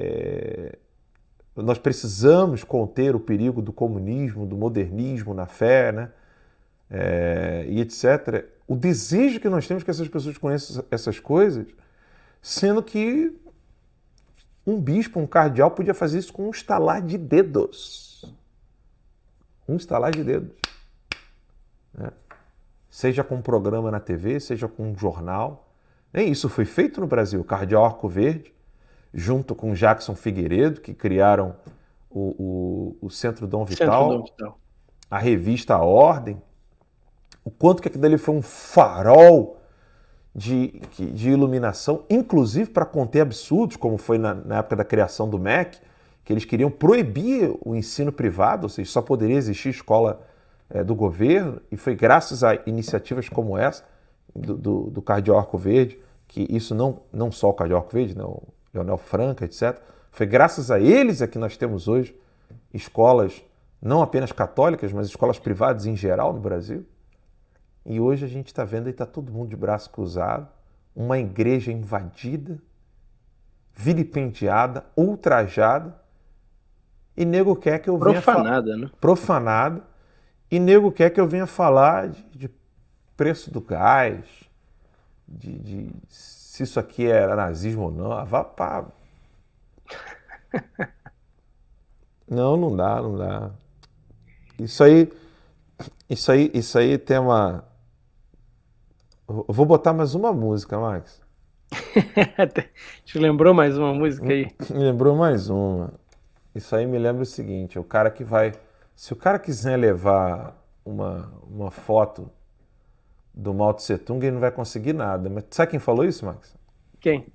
é, nós precisamos conter o perigo do comunismo, do modernismo na fé, né? É, e etc o desejo que nós temos que essas pessoas conheçam essas coisas, sendo que um bispo, um cardeal, podia fazer isso com um estalar de dedos. Um estalar de dedos. Né? Seja com um programa na TV, seja com um jornal. Isso foi feito no Brasil. O cardeal Arco Verde, junto com Jackson Figueiredo, que criaram o, o, o Centro Dom Vital, Centro Dom Vital. a revista A Ordem, o quanto que aquilo ali foi um farol de, de iluminação, inclusive para conter absurdos, como foi na, na, época da criação do MEC, que eles queriam proibir o ensino privado, ou seja, só poderia existir escola é, do governo, e foi graças a iniciativas como essa, do, do, do Cardeal Arco Verde, que isso não, não só o Cardeal Arco Verde, né, o Leonel Franca, etc., foi graças a eles é que nós temos hoje escolas não apenas católicas, mas escolas privadas em geral no Brasil. E hoje a gente está vendo e está todo mundo de braço cruzado, uma igreja invadida, vilipendiada, ultrajada, e nego quer que eu venha Profanada, né? Profanada. E nego quer que eu venha falar de, de preço do gás, de, de, se isso aqui era nazismo ou não. Vá pá. Não, não dá, não dá. Isso aí, isso aí, isso aí tem uma, vou botar mais uma música, Max. Te lembrou mais uma música aí? Me lembrou mais uma. Isso aí me lembra o seguinte: o cara que vai. Se o cara quiser levar uma, uma foto do Mao Tse Tung, ele não vai conseguir nada. Mas sabe quem falou isso, Max? Quem?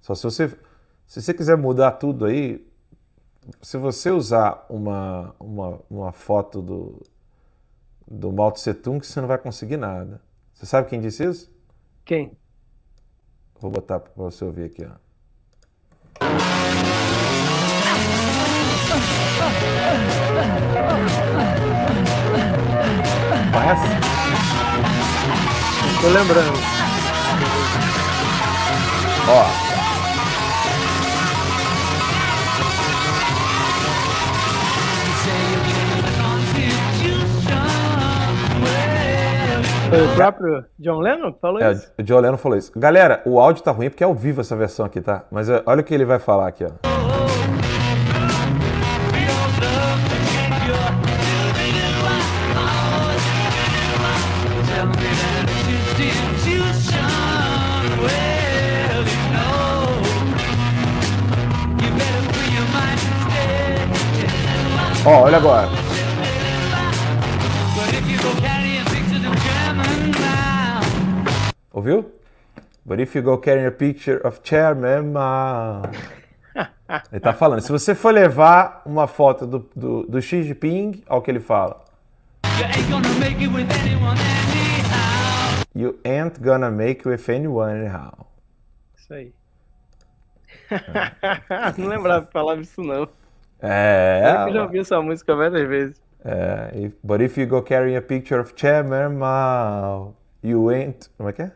Só se você, se você quiser mudar tudo aí, se você usar uma, uma, uma foto do, do Mao Tse Tung, você não vai conseguir nada. Você sabe quem disse isso? Quem? Vou botar para você ouvir aqui, ó. Conhece? Tô lembrando. Ó. Foi o próprio John Lennon que falou É, isso? o Joe Lennon falou isso. Galera, o áudio tá ruim porque é ao vivo essa versão aqui, tá? Mas é, olha o que ele vai falar aqui, ó. Ó, olha agora. Ouviu? But if you go carrying a picture of Chairman Mao. Ele tá falando, se você for levar uma foto do, do, do Xi Jinping, olha o que ele fala. You ain't gonna make with anyone anyhow. Isso aí. não lembrava que falava isso, não. É, Eu já ouvi essa música várias vezes. é if- but if you go carrying a picture of Chairman Mao, you ain't, como é que é?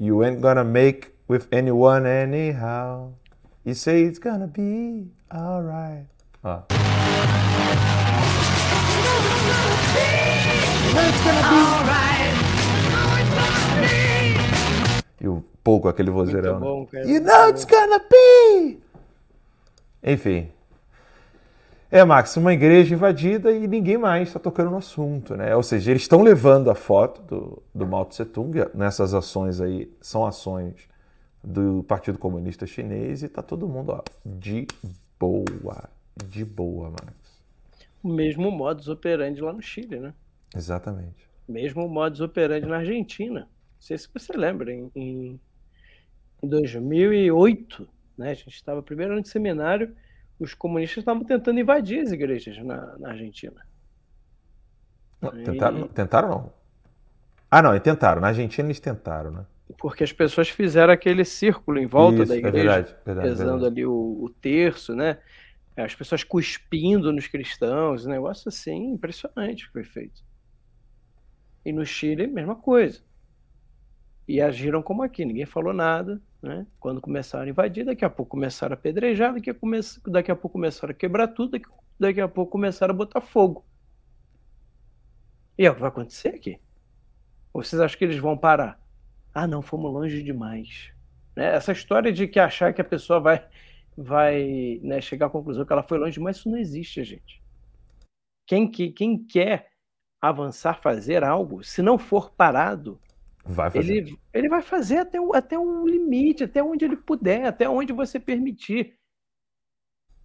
You ain't gonna make with anyone anyhow. You say it's gonna be alright. Ó. E o pouco aquele vozeirão. Né? bom, cara. You know it's gonna be! Enfim. É, Max, uma igreja invadida e ninguém mais está tocando no assunto, né? Ou seja, eles estão levando a foto do, do Mao Tse Tung nessas ações aí, são ações do Partido Comunista Chinês e tá todo mundo, ó, de boa, de boa, Max. O mesmo modus operandi lá no Chile, né? Exatamente. Mesmo modus operandi na Argentina. Não sei se você lembra, em, em, em 2008, né? A gente estava primeiro ano de seminário, os comunistas estavam tentando invadir as igrejas na, na Argentina. Não, Aí- tentaram, tentaram não. Ah, não, e tentaram. Na Argentina eles tentaram, né? Porque as pessoas fizeram aquele círculo em volta Isso, da é igreja, verdade, verdade, rezando verdade. ali o, o terço, né? As pessoas cuspindo nos cristãos, um negócio assim impressionante que foi feito. E no Chile, mesma coisa. E agiram como aqui, ninguém falou nada, né? Quando começaram a invadir, daqui a pouco começaram a apedrejar, daqui a, come... daqui a pouco começaram a quebrar tudo, daqui, daqui a pouco começaram a botar fogo. E é o que vai acontecer aqui. Ou vocês acham que eles vão parar? Ah, não, fomos longe demais. Né? Essa história de que achar que a pessoa vai, vai né, chegar à conclusão que ela foi longe demais, isso não existe, gente. Quem, que, quem quer avançar, fazer algo, se não for parado, Vai fazer. ele, ele vai fazer até, o- até um limite, até onde ele puder, até onde você permitir.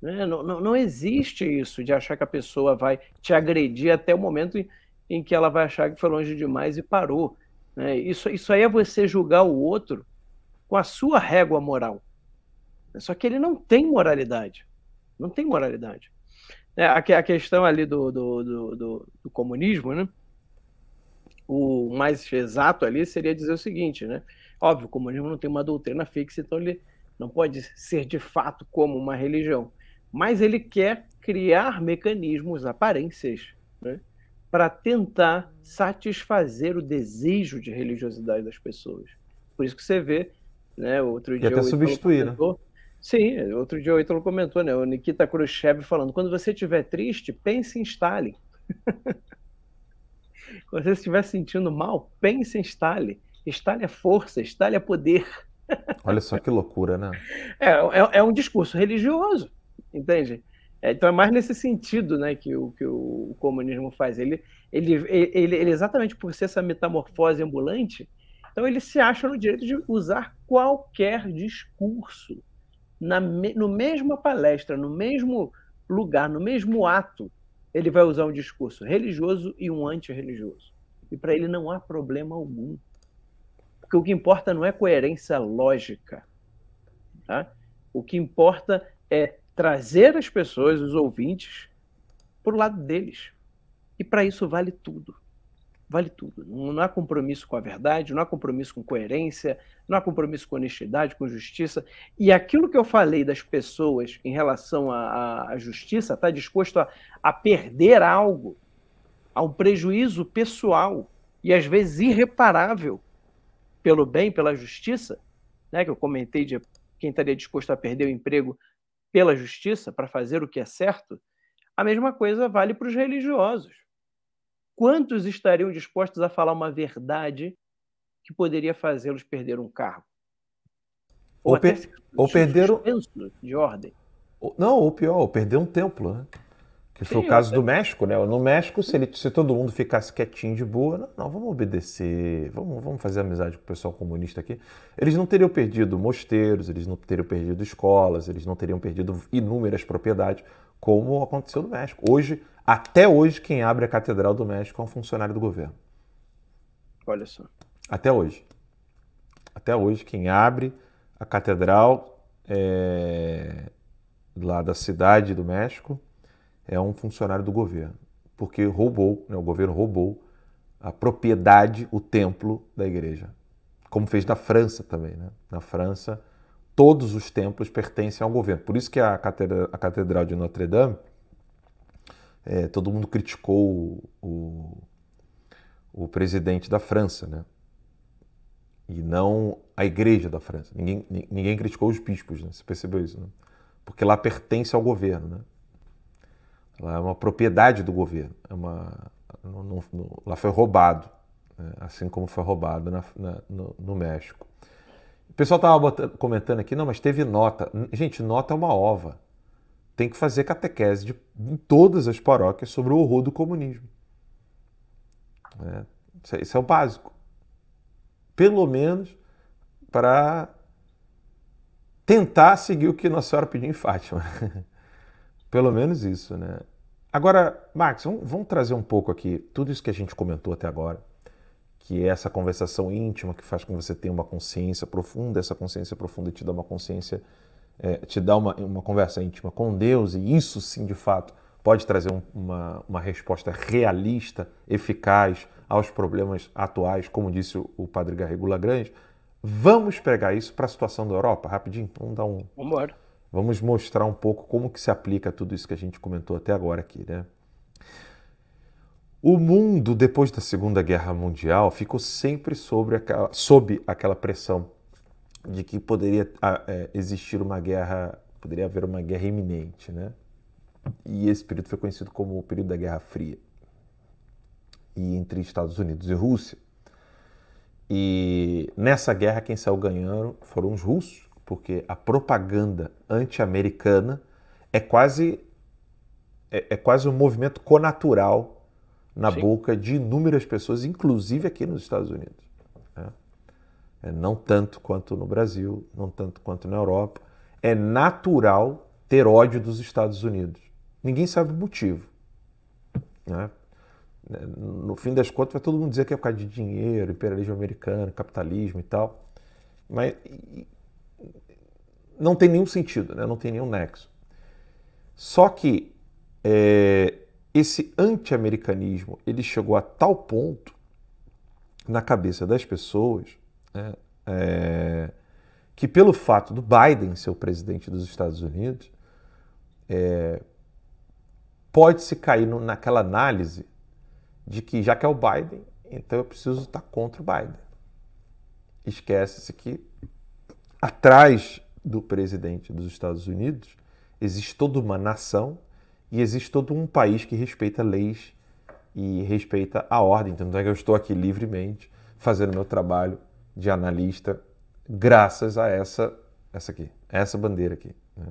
Né? Não, não, não existe isso de achar que a pessoa vai te agredir até o momento em, em que ela vai achar que foi longe demais e parou. né? Isso, isso aí é você julgar o outro com a sua régua moral. Só que ele não tem moralidade. Não tem moralidade. É, a, a questão ali do, do, do, do- do comunismo, né? O mais exato ali seria dizer o seguinte, né? Óbvio, o comunismo não tem uma doutrina fixa, então ele não pode ser de fato como uma religião. Mas ele quer criar mecanismos, aparências, né? para tentar satisfazer o desejo de religiosidade das pessoas. Por isso que você vê, né? Outro dia até o substituir, né? comentou- Sim, outro dia o Ítalo comentou, né? O Nikita Khrushchev falando: quando você estiver triste, pense em Stalin. Quando você estiver sentindo mal, pense em Stalin. Stalin é força, Stalin é poder. Olha só que loucura, né? É, é, é um discurso religioso, entende? É, então é mais nesse sentido né, que, o, que o comunismo faz. Ele, ele, ele, ele, exatamente por ser essa metamorfose ambulante, então ele se acha no direito de usar qualquer discurso na no mesma palestra, no mesmo lugar, no mesmo ato, ele vai usar um discurso religioso e um antirreligioso. E para ele não há problema algum. Porque o que importa não é coerência lógica. Tá? O que importa é trazer as pessoas, os ouvintes, para o lado deles. E para isso vale tudo. Vale tudo. Não há compromisso com a verdade, não há compromisso com coerência, não há compromisso com honestidade, com justiça. E aquilo que eu falei das pessoas em relação à, à justiça, está disposto a, a perder algo, a um prejuízo pessoal e às vezes irreparável pelo bem, pela justiça, né, que eu comentei de quem estaria disposto a perder o emprego pela justiça para fazer o que é certo, a mesma coisa vale para os religiosos. Quantos estariam dispostos a falar uma verdade que poderia fazê-los perder um cargo? Ou, até per- ou perderam. suspenso de ordem. ou- Não, ou pior, ou perder um templo, né? Que foi Sim, o caso do México, né? No México, se, ele, se todo mundo ficasse quietinho de boa, não, não, vamos obedecer, vamos, vamos fazer amizade com o pessoal comunista aqui. Eles não teriam perdido mosteiros, eles não teriam perdido escolas, eles não teriam perdido inúmeras propriedades, como aconteceu no México. Hoje, até hoje, quem abre a Catedral do México é um funcionário do governo. Olha só. Até hoje. Até hoje, quem abre a catedral é, lá da cidade do México é um funcionário do governo, porque roubou, né, o governo roubou a propriedade, o templo da igreja, como fez na França também. Né? Na França, todos os templos pertencem ao governo. Por isso que a catedra- a catedral de Notre Dame, é, todo mundo criticou o, o, o presidente da França, né? e não a igreja da França. Ninguém, ni- ninguém criticou os bispos, né? Você percebeu isso, né? Porque lá pertence ao governo, né? Lá é uma propriedade do governo. É uma, não- não- não- lá foi roubado, né? assim como foi roubado na- na- no, no México. O pessoal estava comentando aqui, não, mas teve nota. Gente, nota é uma ova. Tem que fazer catequese de, em todas as paróquias sobre o horror do comunismo. né? Isso, é- isso é o básico pelo menos para tentar seguir o que Nossa Senhora pediu em Fátima. pelo menos isso, né? Agora, Max, vamos, vamos trazer um pouco aqui tudo isso que a gente comentou até agora, que é essa conversação íntima que faz com que você tenha uma consciência profunda, essa consciência profunda te dá uma consciência, é, te dá uma, uma conversa íntima com Deus, e isso sim, de fato, pode trazer um- uma, uma resposta realista, eficaz aos problemas atuais, como disse o, o padre Garrigo Lagrange. Vamos pegar isso para a situação da Europa, rapidinho? Vamos dar um, Vamos embora. Vamos mostrar um pouco como que se aplica tudo isso que a gente comentou até agora aqui, né? O mundo, depois da Segunda Guerra Mundial, ficou sempre sobre aquela, sob aquela pressão de que poderia ah, é, existir uma guerra, poderia haver uma guerra iminente, né? E esse período foi conhecido como o período da Guerra Fria. E entre Estados Unidos e Rússia. E nessa guerra quem saiu ganhando foram os russos, porque a propaganda anti-americana é quase é, é quase um movimento conatural na Sim. boca de inúmeras pessoas, inclusive aqui nos Estados Unidos. É, não tanto quanto no Brasil, não tanto quanto na Europa. É natural ter ódio dos Estados Unidos. Ninguém sabe o motivo. né? No fim das contas, vai todo mundo dizer que é por causa de dinheiro, imperialismo americano, capitalismo e tal. Mas não tem nenhum sentido, né? não tem nenhum nexo. Só que é, esse anti-americanismo ele chegou a tal ponto na cabeça das pessoas né, é, que pelo fato do Biden ser o presidente dos Estados Unidos é, pode-se cair no- naquela análise de que já que é o Biden, então eu preciso estar contra o Biden. Esquece-se que atrás do presidente dos Estados Unidos existe toda uma nação e existe todo um país que respeita leis e respeita a ordem. Tanto é que eu estou aqui livremente fazendo meu trabalho de analista graças a essa essa aqui, essa bandeira aqui. né?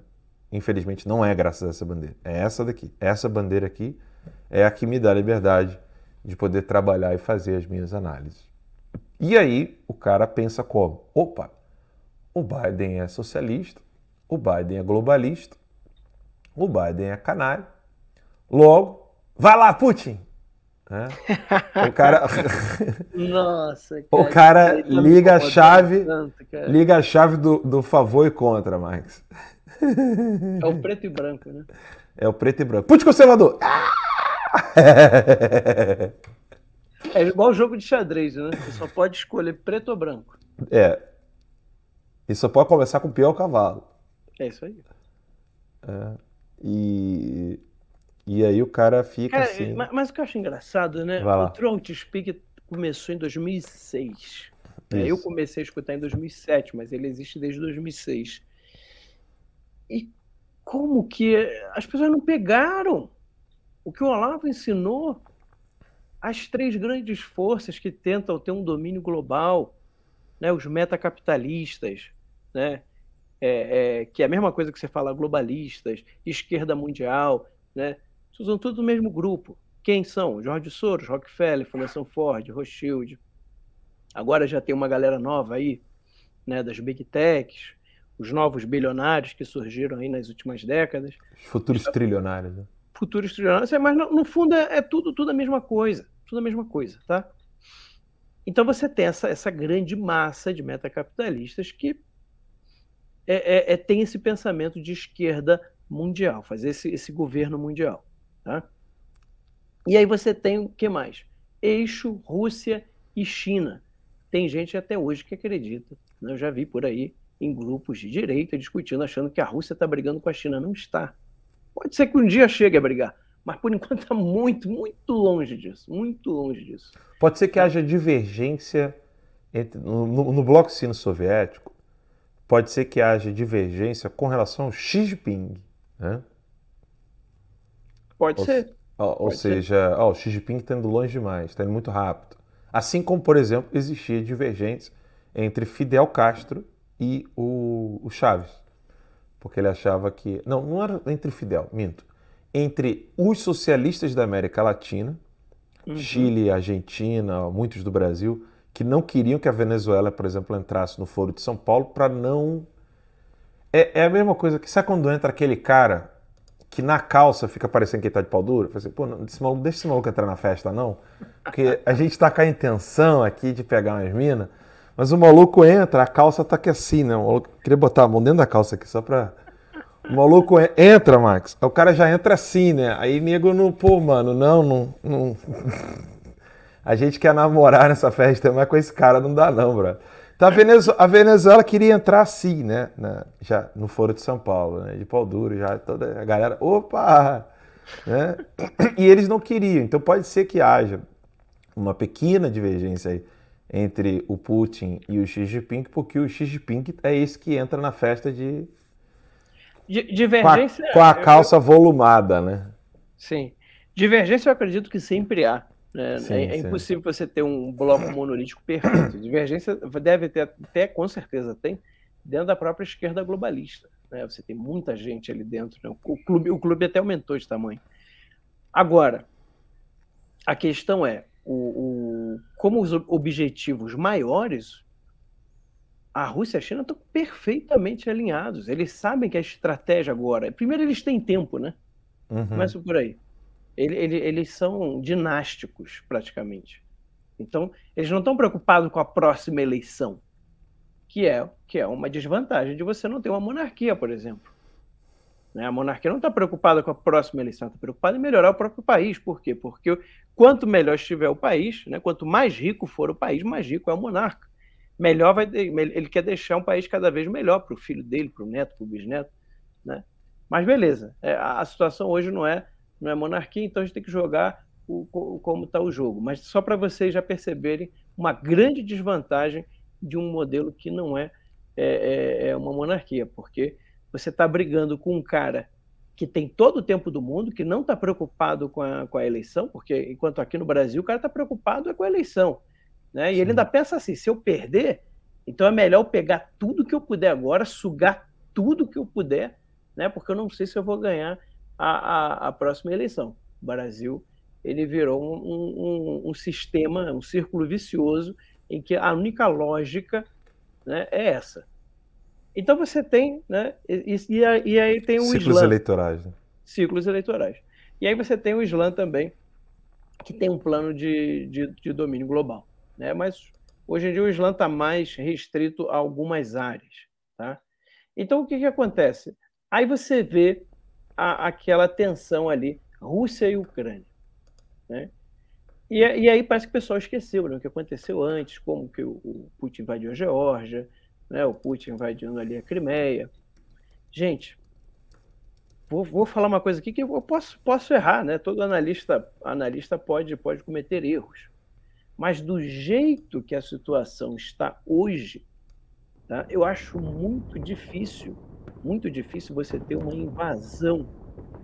Infelizmente não é graças a essa bandeira, é essa daqui. Essa bandeira aqui é a que me dá a liberdade de poder trabalhar e fazer as minhas análises. E aí o cara pensa como? Opa, o Biden é socialista, o Biden é globalista, o Biden é canário. Logo, vai lá, Putin! Né? O cara, Nossa, o cara, cara isso aí tá liga a chave, tanto, cara. liga a chave do, do favor e contra, Max. É o preto e branco, né? É o preto e branco. Putin conservador! É igual jogo de xadrez, né? Você só pode escolher preto ou branco. É. E só pode começar com o pior cavalo. É isso aí. É. E, e aí o cara fica Cara, assim. ma- mas, o que eu acho engraçado, né? O Throat Speak começou em 2006. né? Eu Isso. comecei a escutar em 2007, mas ele existe desde 2006. E como que as pessoas não pegaram o que o Olavo ensinou? as três grandes forças que tentam ter um domínio global, né, os metacapitalistas, né, é, é, que é a mesma coisa que você fala globalistas, esquerda mundial, né, usam tudo do mesmo grupo. Quem são? George Soros, Rockefeller, Fundação Ford, Rothschild. Agora já tem uma galera nova aí, né, das big techs, os novos bilionários que surgiram aí nas últimas décadas. Os futuros trilionários. Né? Futuros trilionários, é, mas no, no fundo é, é, tudo, tudo a mesma coisa. Tudo a mesma coisa, tá? Então você tem essa, essa grande massa de metacapitalistas que é, é, é, tem esse pensamento de esquerda mundial, fazer esse, esse governo mundial. Tá? E aí você tem o que mais? Eixo, Rússia e China. Tem gente até hoje que acredita. Né? Eu já vi por aí em grupos de direita discutindo, achando que a Rússia está brigando com a China. Não está. Pode ser que um dia chegue a brigar, mas por enquanto está muito, muito longe disso. Muito longe disso. Pode ser que haja divergência entre, no, no, no bloco sino soviético. Pode ser que haja divergência com relação ao Xi Jinping. Né? Pode ou, ser. Ou, Pode seja, ó, o Xi Jinping está indo longe demais, está indo muito rápido. Assim como, por exemplo, existia divergência entre Fidel Castro e o, o Chaves. Porque ele achava que. Não, não era entre Fidel, minto. Entre os socialistas da América Latina, Uhum. Chile, Argentina, muitos do Brasil, que não queriam que a Venezuela, por exemplo, entrasse no Foro de São Paulo para não. É, é a mesma coisa que. Sabe quando entra aquele cara que na calça fica parecendo que ele tá de pau duro? Eu falei assim, pô, não, esse maluco, deixa esse maluco entrar na festa, não. Porque a gente tá com a intenção aqui de pegar umas minas, mas o maluco entra, a calça tá aqui assim, né? O maluco, queria botar a mão dentro da calça aqui, só pra. O maluco en- entra, Max. O cara já entra assim, né? Aí nego não, pô, mano, não, não. não... A gente quer namorar nessa festa, mas com esse cara não dá, não, bro. Então a Venezuela, a Venezuela queria entrar assim, né? Na- já no Foro de São Paulo, né? De pau duro, já toda a galera, opa! Né? E eles não queriam. Então pode ser que haja uma pequena divergência aí entre o Putin e o Xi Jinping, porque o Xi Jinping é esse que entra na festa de Di- com a, Divergência. com a eu- calça volumada, né? Sim. Divergência eu acredito que sempre há. Né? Sim, é, é impossível você ter um bloco monolítico perfeito. Divergência deve ter até, com certeza tem, dentro da própria esquerda globalista. né? Você tem muita gente ali dentro. né? O, clube, o clube até aumentou de tamanho. Agora, a questão é, o, o- como os ob- objetivos maiores, a Rússia e a China estão perfeitamente alinhados. Eles sabem que a estratégia agora. Primeiro, eles têm tempo, né? Uhum. Começa por aí. Ele- ele- eles são dinásticos, praticamente. Então, eles não estão preocupados com a próxima eleição, que é, que é uma desvantagem de você não ter uma monarquia, por exemplo. Né? A monarquia não está preocupada com a próxima eleição, está preocupada em melhorar o próprio país. Por quê? Porque quanto melhor estiver o país, né? quanto mais rico for o país, mais rico é o monarca. Melhor vai, ele quer deixar um país cada vez melhor para o filho dele, para o neto, para o bisneto. Né? Mas beleza, é, a situação hoje não é, não é monarquia, então a gente tem que jogar o, co- como está o jogo. Mas só para vocês já perceberem uma grande desvantagem de um modelo que não é, é, é- é uma monarquia, porque você está brigando com um cara que tem todo o tempo do mundo, que não está preocupado com a, com a eleição, porque enquanto aqui no Brasil o cara está preocupado é com a eleição. Né? E ele ainda pensa assim: se eu perder, então é melhor eu pegar tudo que eu puder agora, sugar tudo que eu puder, né? porque eu não sei se eu vou ganhar a, a, a próxima eleição. O Brasil ele virou um, um- um sistema, um círculo vicioso, em que a única lógica né, é essa. Então você tem, né, e, e aí- e aí tem o Ciclos Islã eleitorais. Né? ciclos eleitorais. E aí você tem o Islã também, que tem um plano de, de, de domínio global. Né? Mas hoje em dia o Islã está mais restrito a algumas áreas. Tá? Então o que, que acontece? Aí você vê a- aquela tensão ali, Rússia e Ucrânia. Né? E, e aí parece que o pessoal esqueceu né, o que aconteceu antes, como que o, o Putin invadiu a Geórgia, né, o Putin invadindo ali a Crimeia. Gente, vou, vou falar uma coisa aqui que eu posso, posso errar, né? Todo analista, analista pode, pode cometer erros. Mas do jeito que a situação está hoje, tá? eu acho muito difícil, muito difícil você ter uma invasão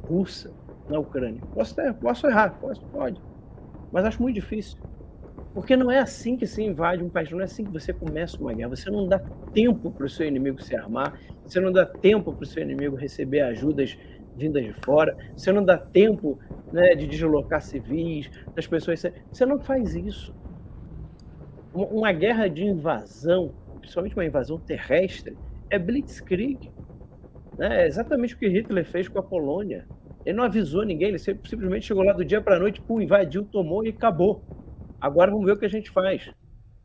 russa na Ucrânia. Posso, ter- posso errar, posso, pode. Mas acho muito difícil. Porque não é assim que se invade um país, não é assim que você começa uma guerra. Você não dá tempo para o seu inimigo se armar, você não dá tempo para o seu inimigo receber ajudas vindas de fora, você não dá tempo né, de deslocar civis, das pessoas. Você não faz isso. Uma- guerra de invasão, principalmente uma invasão terrestre, é blitzkrieg. É exatamente o que Hitler fez com a Polônia. Ele não avisou ninguém, ele sim- simplesmente chegou lá do dia para a noite, pum, invadiu, tomou e acabou. Agora vamos ver o que a gente faz.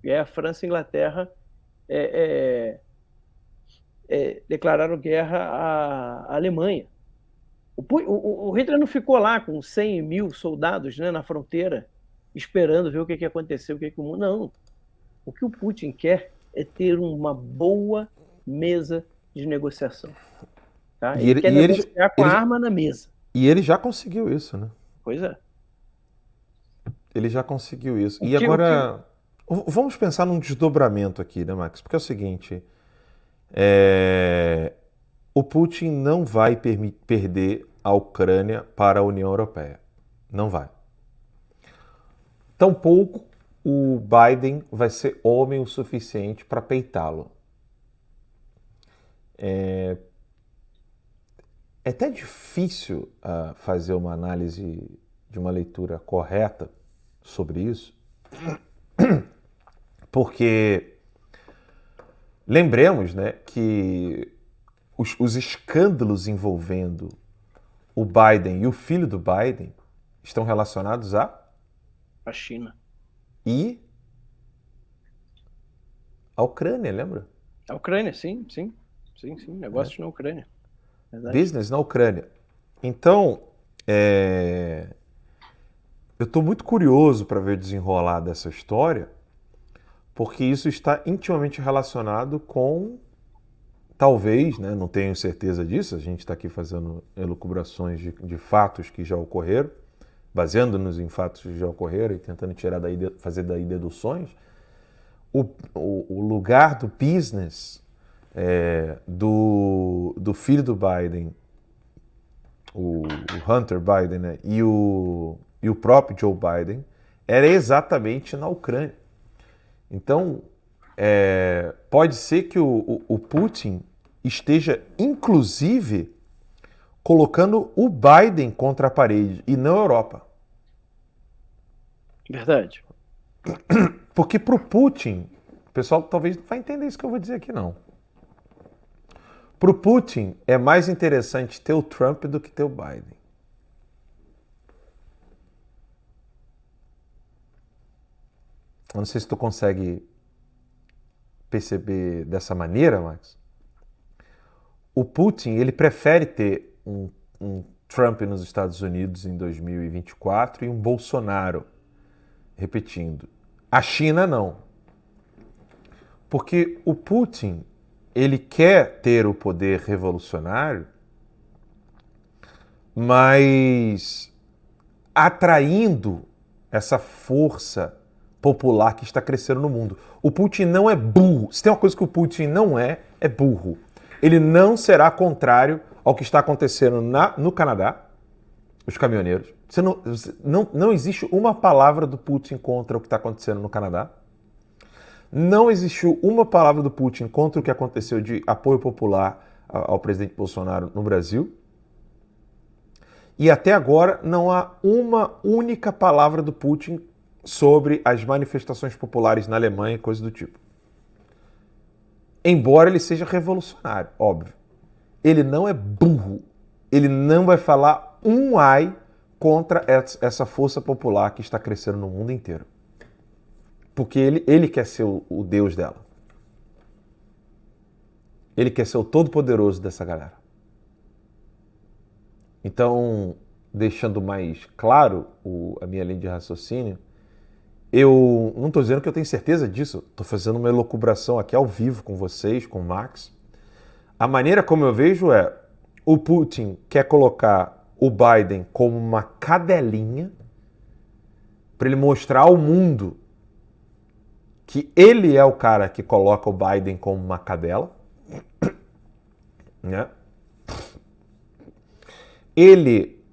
E aí a França e a Inglaterra é, é, é, declararam guerra à Alemanha. O, o- o Hitler não ficou lá com 100 mil soldados né, na fronteira, esperando ver o que, que ia acontecer, o que, que. Não. O que o Putin quer é ter uma boa mesa de negociação. Tá? E Ele, ele- quer e ele- negociar com ele- a arma na mesa. E ele já conseguiu isso, né? Pois é. Ele já conseguiu isso. O e que- agora, v- vamos pensar num desdobramento aqui, né, Max? Porque é o seguinte: é, o Putin não vai perder a Ucrânia para a União Europeia. Não vai. Tampouco o Biden vai ser homem o suficiente para peitá-lo. É, é até difícil ah, fazer uma análise de uma leitura correta sobre isso, porque lembremos né, que os, os escândalos envolvendo o Biden e o filho do Biden estão relacionados a A China. e a Ucrânia, lembra? A Ucrânia, sim, sim. Sim, sim. Negócios na Ucrânia. Verdade. Business na Ucrânia. Então, é, eu estou muito curioso para ver desenrolar dessa história, porque isso está intimamente relacionado com, talvez, né, não tenho certeza disso, a gente está aqui fazendo elucubrações de, de fatos que já ocorreram, baseando-nos em fatos que já ocorreram e tentando tirar daí, fazer daí deduções, o, o, o lugar do business é, do, do filho do Biden, o, o Hunter Biden, né, e, o, e o próprio Joe Biden, era exatamente na Ucrânia. Então, é, pode ser que o, o, o Putin esteja, inclusive, colocando o Biden contra a parede e não a Europa. Verdade. Porque para o Putin, o pessoal talvez não vai entender isso que eu vou dizer aqui, não. Para o Putin, é mais interessante ter o Trump do que ter o Biden. Eu não sei se tu consegue perceber dessa maneira, Max. O Putin, ele prefere ter um, um Trump nos Estados Unidos em 2024 e um Bolsonaro repetindo. A China não. Porque o Putin, ele quer ter o poder revolucionário, mas atraindo essa força popular que está crescendo no mundo. O Putin não é burro. Se tem uma coisa que o Putin não é, é burro. Ele não será contrário ao que está acontecendo na, no Canadá, os caminhoneiros. Você não, não, não existe uma palavra do Putin contra o que está acontecendo no Canadá. Não existiu uma palavra do Putin contra o que aconteceu de apoio popular ao presidente Bolsonaro no Brasil. E até agora não há uma única palavra do Putin sobre as manifestações populares na Alemanha e coisa do tipo. Embora ele seja revolucionário, óbvio. Ele não é burro. Ele não vai falar um ai contra essa força popular que está crescendo no mundo inteiro. Porque ele, ele quer ser o, o Deus dela. Ele quer ser o todo-poderoso dessa galera. Então, deixando mais claro o- a minha linha de raciocínio, eu não estou dizendo que eu tenho certeza disso, estou fazendo uma elucubração aqui ao vivo com vocês, com o Max. A maneira como eu vejo é: o Putin quer colocar o Biden como uma cadelinha para ele mostrar ao mundo que ele é o cara que coloca o Biden como uma cadela, né? Ele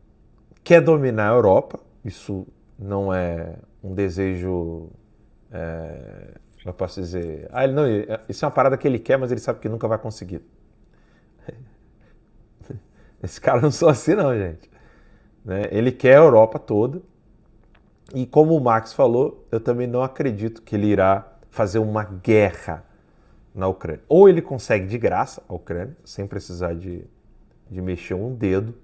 quer dominar a Europa, isso não é um desejo. É, eu posso dizer? Ah, ele não, isso é uma parada que ele quer, mas ele sabe que nunca vai conseguir. Esse cara não sou assim, não, gente. Né? Ele quer a Europa toda. E como o Max falou, eu também não acredito que ele irá fazer uma guerra na Ucrânia. Ou ele consegue de graça a Ucrânia, sem precisar de, de mexer um dedo,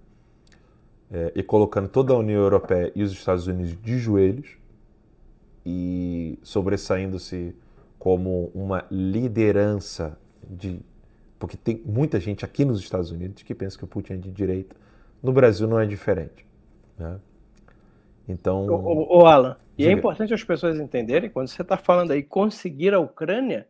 é, e colocando toda a União Europeia e os Estados Unidos de joelhos, e sobressaindo-se como uma liderança de. Porque tem muita gente aqui nos Estados Unidos que pensa que o Putin é de direita. No Brasil não é diferente. Né? Então. O, o Alan, e é importante as pessoas entenderem, quando você está falando aí conseguir a Ucrânia,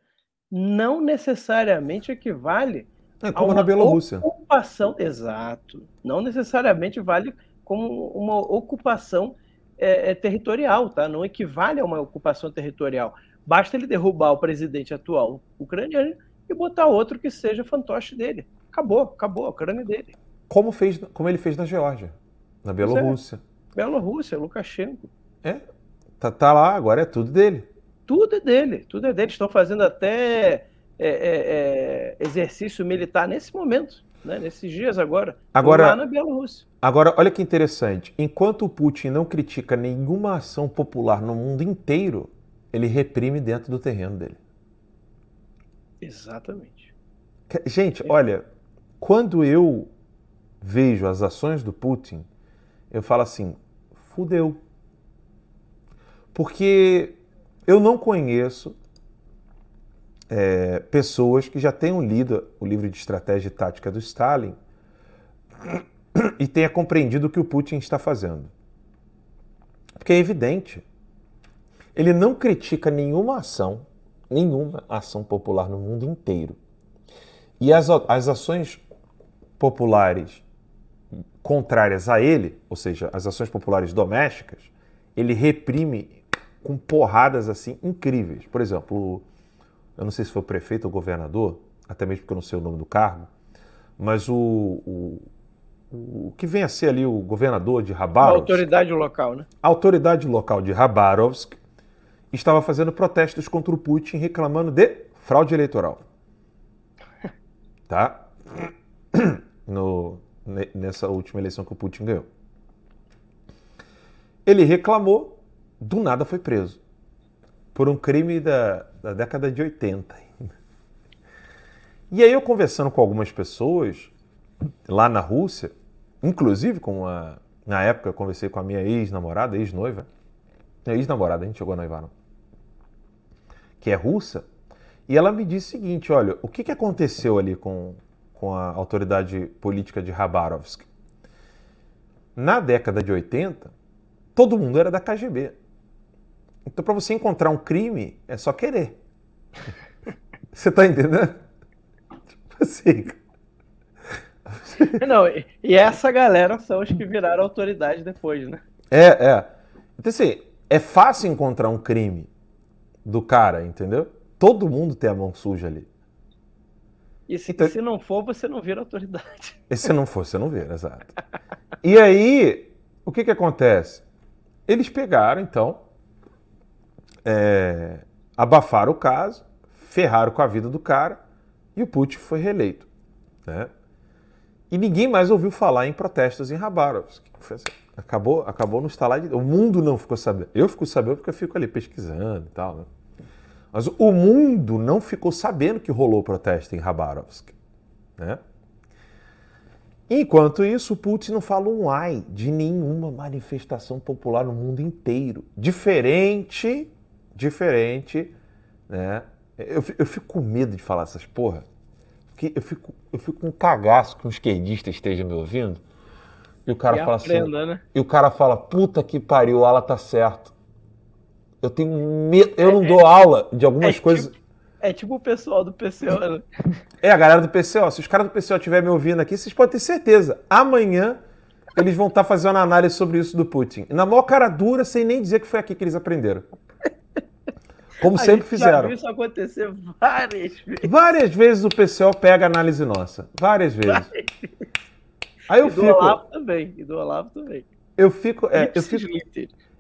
não necessariamente equivale é como na Bielorrússia. Ocupação, exato. Não necessariamente vale como uma ocupação é, é, territorial, tá? Não equivale a uma ocupação territorial. Basta ele derrubar o presidente atual ucraniano e botar outro que seja fantoche dele. Acabou, acabou, a Ucrânia dele. Como, fez, como ele fez na Geórgia, na Bielorrússia. É. Bielorrússia, Lukashenko. É, tá, tá lá, agora é tudo dele. Tudo é dele, tudo é dele. Estão fazendo até é, é, é, exercício militar nesse momento, né? nesses dias agora, agora lá na Bielorrússia. Agora, olha que interessante. Enquanto o Putin não critica nenhuma ação popular no mundo inteiro, ele reprime dentro do terreno dele. Exatamente. Gente, olha, quando eu vejo as ações do Putin, eu falo assim: fudeu. Porque eu não conheço é, pessoas que já tenham lido o livro de estratégia e tática do Stalin e tenha compreendido o que o Putin está fazendo. Porque é evidente. Ele não critica nenhuma ação, nenhuma ação popular no mundo inteiro. E as, as ações populares contrárias a ele, ou seja, as ações populares domésticas, ele reprime com porradas assim incríveis. Por exemplo, eu não sei se foi o prefeito ou o governador, até mesmo porque eu não sei o nome do cargo, mas o, o, o que vem a ser ali o governador de Rabarovsk. A autoridade local, né? A autoridade local de Rabarovsk estava fazendo protestos contra o Putin reclamando de fraude eleitoral. Tá? No, nessa última eleição que o Putin ganhou. Ele reclamou, do nada foi preso. Por um crime da, da década de 80. E aí eu conversando com algumas pessoas lá na Rússia, inclusive com a, na época eu conversei com a minha ex-namorada, ex-noiva, ex-namorada, a gente chegou a noivar não, que é russa, e ela me disse o seguinte, olha, o que, que aconteceu ali com, com a autoridade política de Rabarovsk? Na década de 80, todo mundo era da KGB. Então, para você encontrar um crime, é só querer. Você tá entendendo? Tipo assim. Não, e essa galera são os que viraram autoridade depois, né? É, é. Então, assim, é fácil encontrar um crime do cara, entendeu? Todo mundo tem a mão suja ali. E se, então, se não for, você não vira autoridade. E se não for, você não vira, exato. E aí, o que que acontece? Eles pegaram, então, é, abafaram o caso, ferraram com a vida do cara e o Putin foi reeleito. Né? E ninguém mais ouviu falar em protestos em Rabarovsk. Assim, acabou, acabou no estalar de... O mundo não ficou sabendo. Eu fico sabendo porque eu fico ali pesquisando e tal. Né? Mas o mundo não ficou sabendo que rolou protesto em Rabarovsk. Né? Enquanto isso, o Putin não fala um ai de nenhuma manifestação popular no mundo inteiro. Diferente, diferente, né? Eu, eu fico com medo de falar essas porra. Porque eu fico, eu fico com um cagaço que um esquerdista esteja me ouvindo. E o cara e fala aprenda, assim. Né? E o cara fala, puta que pariu, o Ala tá certo. Eu tenho medo. Eu não é, dou aula de algumas é coisas. Tipo, é tipo o pessoal do PCO, né? É, a galera do PCO. Se os caras do PCO estiverem me ouvindo aqui, vocês podem ter certeza. Amanhã eles vão estar tá fazendo uma análise sobre isso do Putin. Na maior cara dura, sem nem dizer que foi aqui que eles aprenderam. Como a sempre fizeram. Isso acontecer várias vezes. Várias vezes o PCO pega a análise nossa. Várias vezes. Várias Aí eu e fico. do Olavo também. E do Olavo também. Eu fico. É, eu fico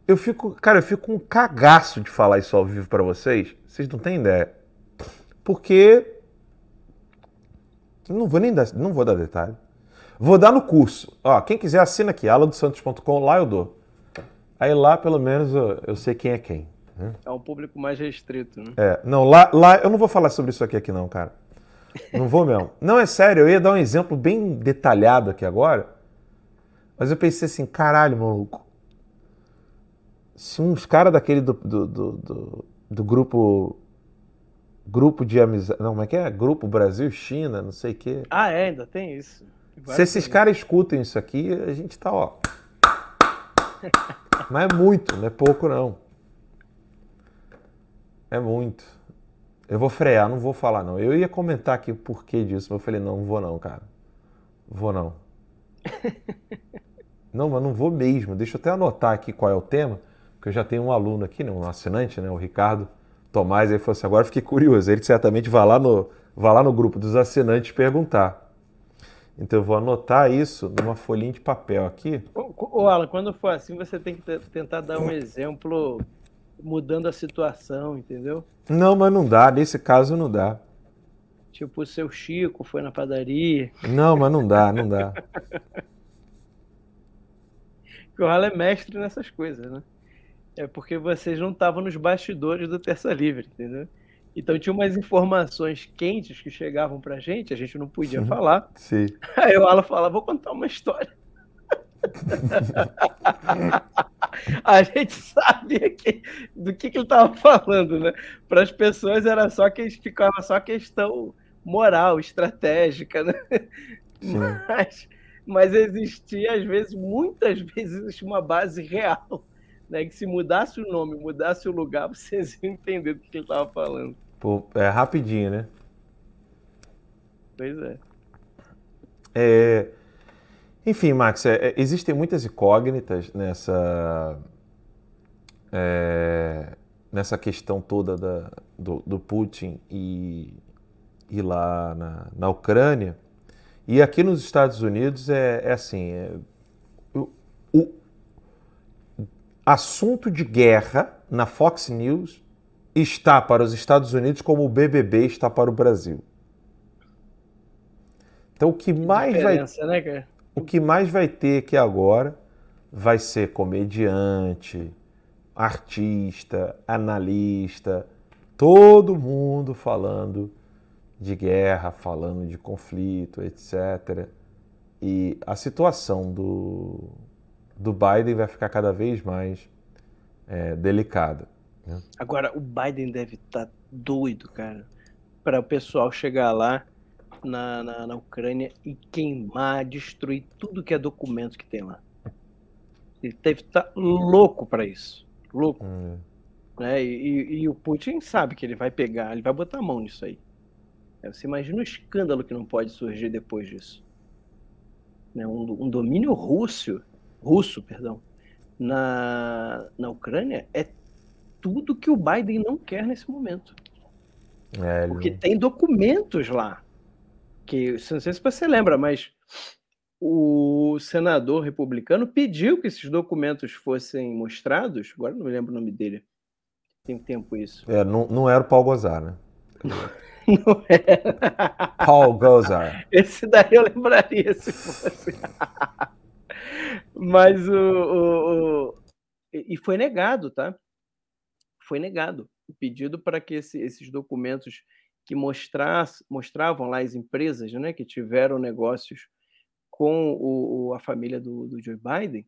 Eu fico, cara, eu fico com um cagaço de falar isso ao vivo pra vocês. Vocês não têm ideia. Porque não vou nem dar, não vou dar detalhe. Vou dar no curso. Ó, quem quiser assina aqui, aladosantos.com, lá eu dou. Aí lá, pelo menos, eu, eu sei quem é quem. Né? É um público mais restrito, né? É, não, lá, lá eu não vou falar sobre isso aqui, aqui não, cara. Não vou mesmo. Não, é sério, eu ia dar um exemplo bem detalhado aqui agora, mas eu pensei assim, caralho, maluco. Se uns caras daquele do, do, do, do, do grupo. Grupo de amizade. Não, como é que é? Grupo Brasil-China, não sei o quê. Ah, é, ainda tem isso. Se esses caras escutem isso aqui, a gente tá, ó. Mas é muito, não é pouco não. É muito. Eu vou frear, não vou falar não. Eu ia comentar aqui o porquê disso, mas eu falei, não, não vou não, cara. Vou não. Não, mas não vou mesmo. Deixa eu até anotar aqui qual é o tema, porque eu já tenho um aluno aqui, né, um assinante, né, o Ricardo Tomás, ele falou assim, agora fiquei curioso. Ele certamente vai lá no, vai lá no grupo dos assinantes perguntar. Então eu vou anotar isso numa folhinha de papel aqui. Ô, ô, Alan, quando for assim, você tem que te- tentar dar um exemplo mudando a situação, entendeu? Não, mas não dá. Nesse caso não dá. Tipo, o seu Chico foi na padaria. Não, mas não dá, não dá. Porque o Alan é mestre nessas coisas, né? É porque vocês não estavam nos bastidores do Terça Livre, entendeu? Então tinha umas informações quentes que chegavam pra gente, a gente não podia falar. Sim. Aí o Alan fala, vou contar uma história. a gente sabia que, do que, que ele estava falando, né? Para as pessoas era só que ficava só questão moral, estratégica, né? Sim. Mas, mas existia, às vezes, muitas vezes, existia uma base real. Né? Que se mudasse o nome, mudasse o lugar, vocês iam entender do que ele estava falando. Pô, é rapidinho, né? Pois é. É, Enfim, Max, é, é, existem muitas incógnitas nessa, é, nessa questão toda da, do, do Putin e, e lá na, na Ucrânia. E aqui nos Estados Unidos é, é assim: é, o, o assunto de guerra na Fox News está para os Estados Unidos como o BBB está para o Brasil. Então, o que mais vai né? O que mais vai ter aqui agora vai ser comediante, artista, analista, todo mundo falando de guerra, falando de conflito, etc. E a situação do, do Biden vai ficar cada vez mais é, delicada. né? Agora, o Biden deve estar doido, cara, para o pessoal chegar lá na, na, na Ucrânia e queimar, destruir tudo que é documento que tem lá. Ele deve estar louco para isso. Louco. Hum, Né? E, e- o Putin sabe que ele vai pegar, ele vai botar a mão nisso aí. É, Você imagina o escândalo que não pode surgir depois disso. Né? Um, um domínio russo, russo, perdão, na, na Ucrânia é tudo que o Biden não quer nesse momento. é, Porque tem documentos lá. Que, não sei se você lembra, mas o senador republicano pediu que esses documentos fossem mostrados. Agora não me lembro o nome dele. Tem tempo isso. é, não, não era o Paul Gozar, né? Não é. Paul Gozar. Esse daí eu lembraria se fosse. Mas o, o- o- E e foi negado, tá? Foi negado o pedido para que esse- esses documentos que mostravam lá as empresas né, que tiveram negócios com o, a família do, do Joe Biden,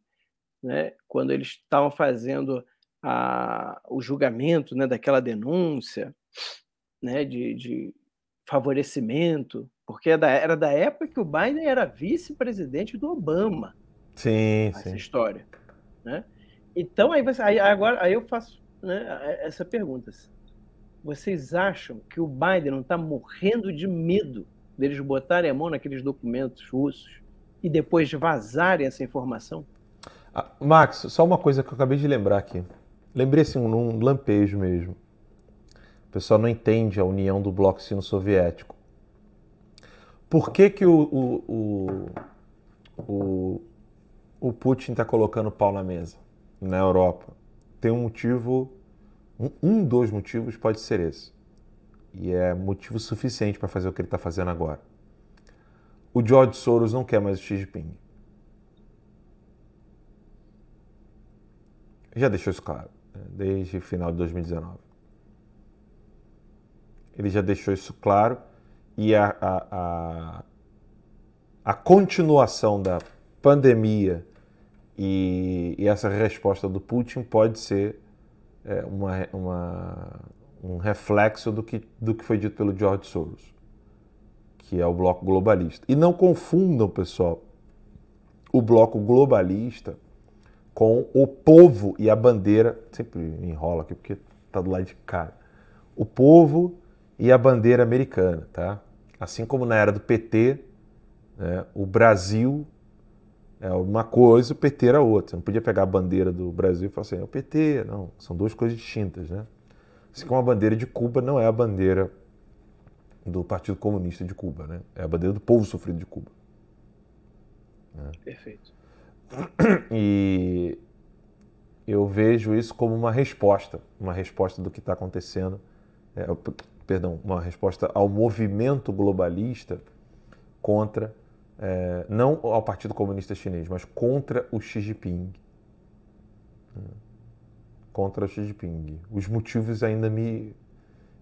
né, quando eles estavam fazendo a- o julgamento né, daquela denúncia né, de, de favorecimento, porque é da- era da época que o Biden era vice-presidente do Obama, Sim, essa sim. história. Né? Então, aí, você, aí, agora, aí eu faço né, essa pergunta. Vocês acham que o Biden não está morrendo de medo deles botarem a mão naqueles documentos russos e depois vazarem essa informação? Ah, Max, só uma coisa que eu acabei de lembrar aqui. Lembrei assim, num lampejo mesmo. O pessoal não entende a união do bloco sino-soviético. Por que, que o, o, o, o, o Putin está colocando pau na mesa na Europa? tem um motivo, um, dos motivos pode ser esse. E é motivo suficiente para fazer o que ele está fazendo agora. O George Soros não quer mais o Xi Jinping. Já deixou isso claro, né? desde o final de 2019. Ele já deixou isso claro e a, a, a, a continuação da pandemia e, e, essa resposta do Putin pode ser é, uma, uma, um reflexo do que, do que foi dito pelo George Soros, que é o bloco globalista. E não confundam, pessoal, o bloco globalista com o povo e a bandeira. Sempre enrola aqui porque está do lado de cá. O povo e a bandeira americana, tá? Assim como na era do PT, né, o Brasil é uma coisa, o PT era outra. Você não podia pegar a bandeira do Brasil e falar assim, é o PT. Não, são duas coisas distintas, né? Assim como a bandeira de Cuba não é a bandeira do Partido Comunista de Cuba, né? É a bandeira do povo sofrido de Cuba. Né? Perfeito. E eu vejo isso como uma resposta, uma resposta do que está acontecendo, é, perdão, uma resposta ao movimento globalista contra, é, não ao Partido Comunista Chinês, mas contra o Xi Jinping. Contra o Xi Jinping. Os motivos ainda me,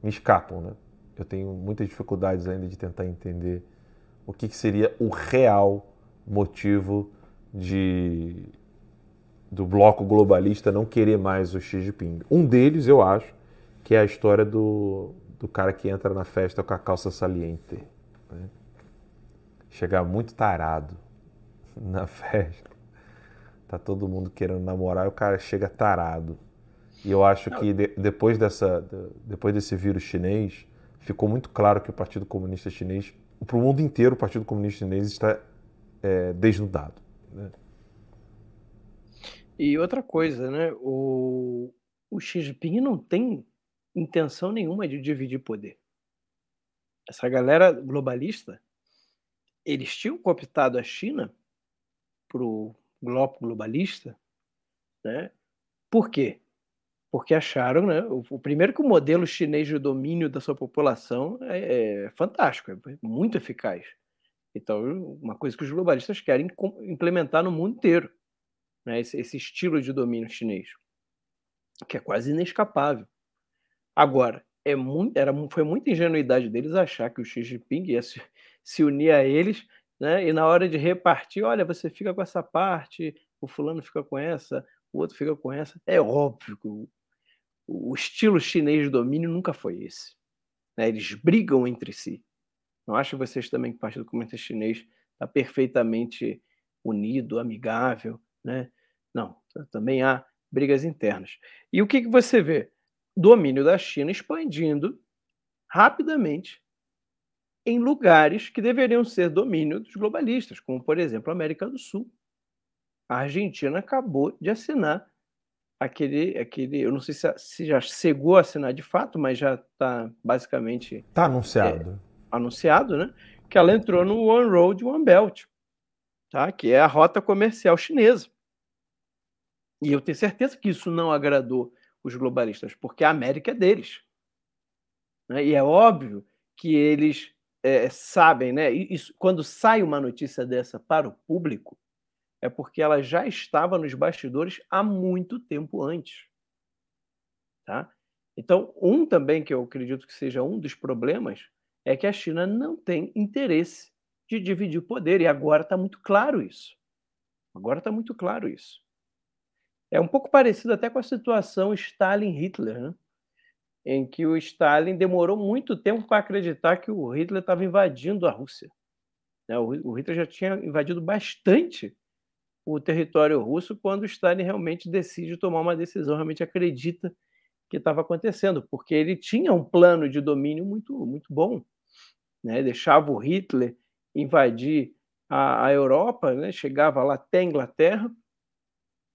me escapam, né? Eu tenho muitas dificuldades ainda de tentar entender o que, que seria o real motivo de do bloco globalista não querer mais o Xi Jinping. Um deles, eu acho, que é a história do, do cara que entra na festa com a calça saliente. Né? Chegar muito tarado na festa. Tá todo mundo querendo namorar e o cara chega tarado. E eu acho que de, depois, dessa, de, depois desse vírus chinês, ficou muito claro que o Partido Comunista Chinês, para o mundo inteiro, o Partido Comunista Chinês está é, desnudado. Né? E outra coisa, né? O, o Xi Jinping não tem intenção nenhuma de dividir poder. Essa galera globalista, eles tinham cooptado a China para o bloco globalista, né? Por quê? Porque acharam, né? O, o, primeiro que o modelo chinês de domínio da sua população é, é fantástico, é muito eficaz. Então, uma coisa que os globalistas querem implementar no mundo inteiro né, esse, esse estilo de domínio chinês, que é quase inescapável. Agora, é muito, era, foi muita ingenuidade deles achar que o Xi Jinping ia se, se unir a eles, né? E na hora de repartir, olha, você fica com essa parte, o fulano fica com essa, o outro fica com essa. É óbvio que o, estilo chinês de domínio nunca foi esse. Né? Eles brigam entre si. Não acho vocês também que o Partido Comunista Chinês está perfeitamente unido, amigável, né? Não, também há brigas internas. E o que, que você vê? Domínio da China expandindo rapidamente em lugares que deveriam ser domínio dos globalistas, como, por exemplo, a América do Sul. A Argentina acabou de assinar aquele, aquele eu não sei se, se já chegou a assinar de fato, mas já está basicamente... Está anunciado. É, anunciado, né? Que ela entrou no One Road, One Belt, tá? que é a rota comercial chinesa. E eu tenho certeza que isso não agradou os globalistas, porque a América é deles. Né? E é óbvio que eles é, sabem, né? Isso, quando sai uma notícia dessa para o público, é porque ela já estava nos bastidores há muito tempo antes. Tá? Então, um também que eu acredito que seja um dos problemas é que a China não tem interesse de dividir o poder, e agora está muito claro isso. Agora está muito claro isso. É um pouco parecido até com a situação Stalin-Hitler, né? Em que o Stalin demorou muito tempo para acreditar que o Hitler estava invadindo a Rússia. Né? O Hitler já tinha invadido bastante o território russo quando o Stalin realmente decide tomar uma decisão, realmente acredita que estava acontecendo, porque ele tinha um plano de domínio muito, muito bom. Né? Deixava o Hitler invadir a, a Europa, né? chegava lá até a Inglaterra,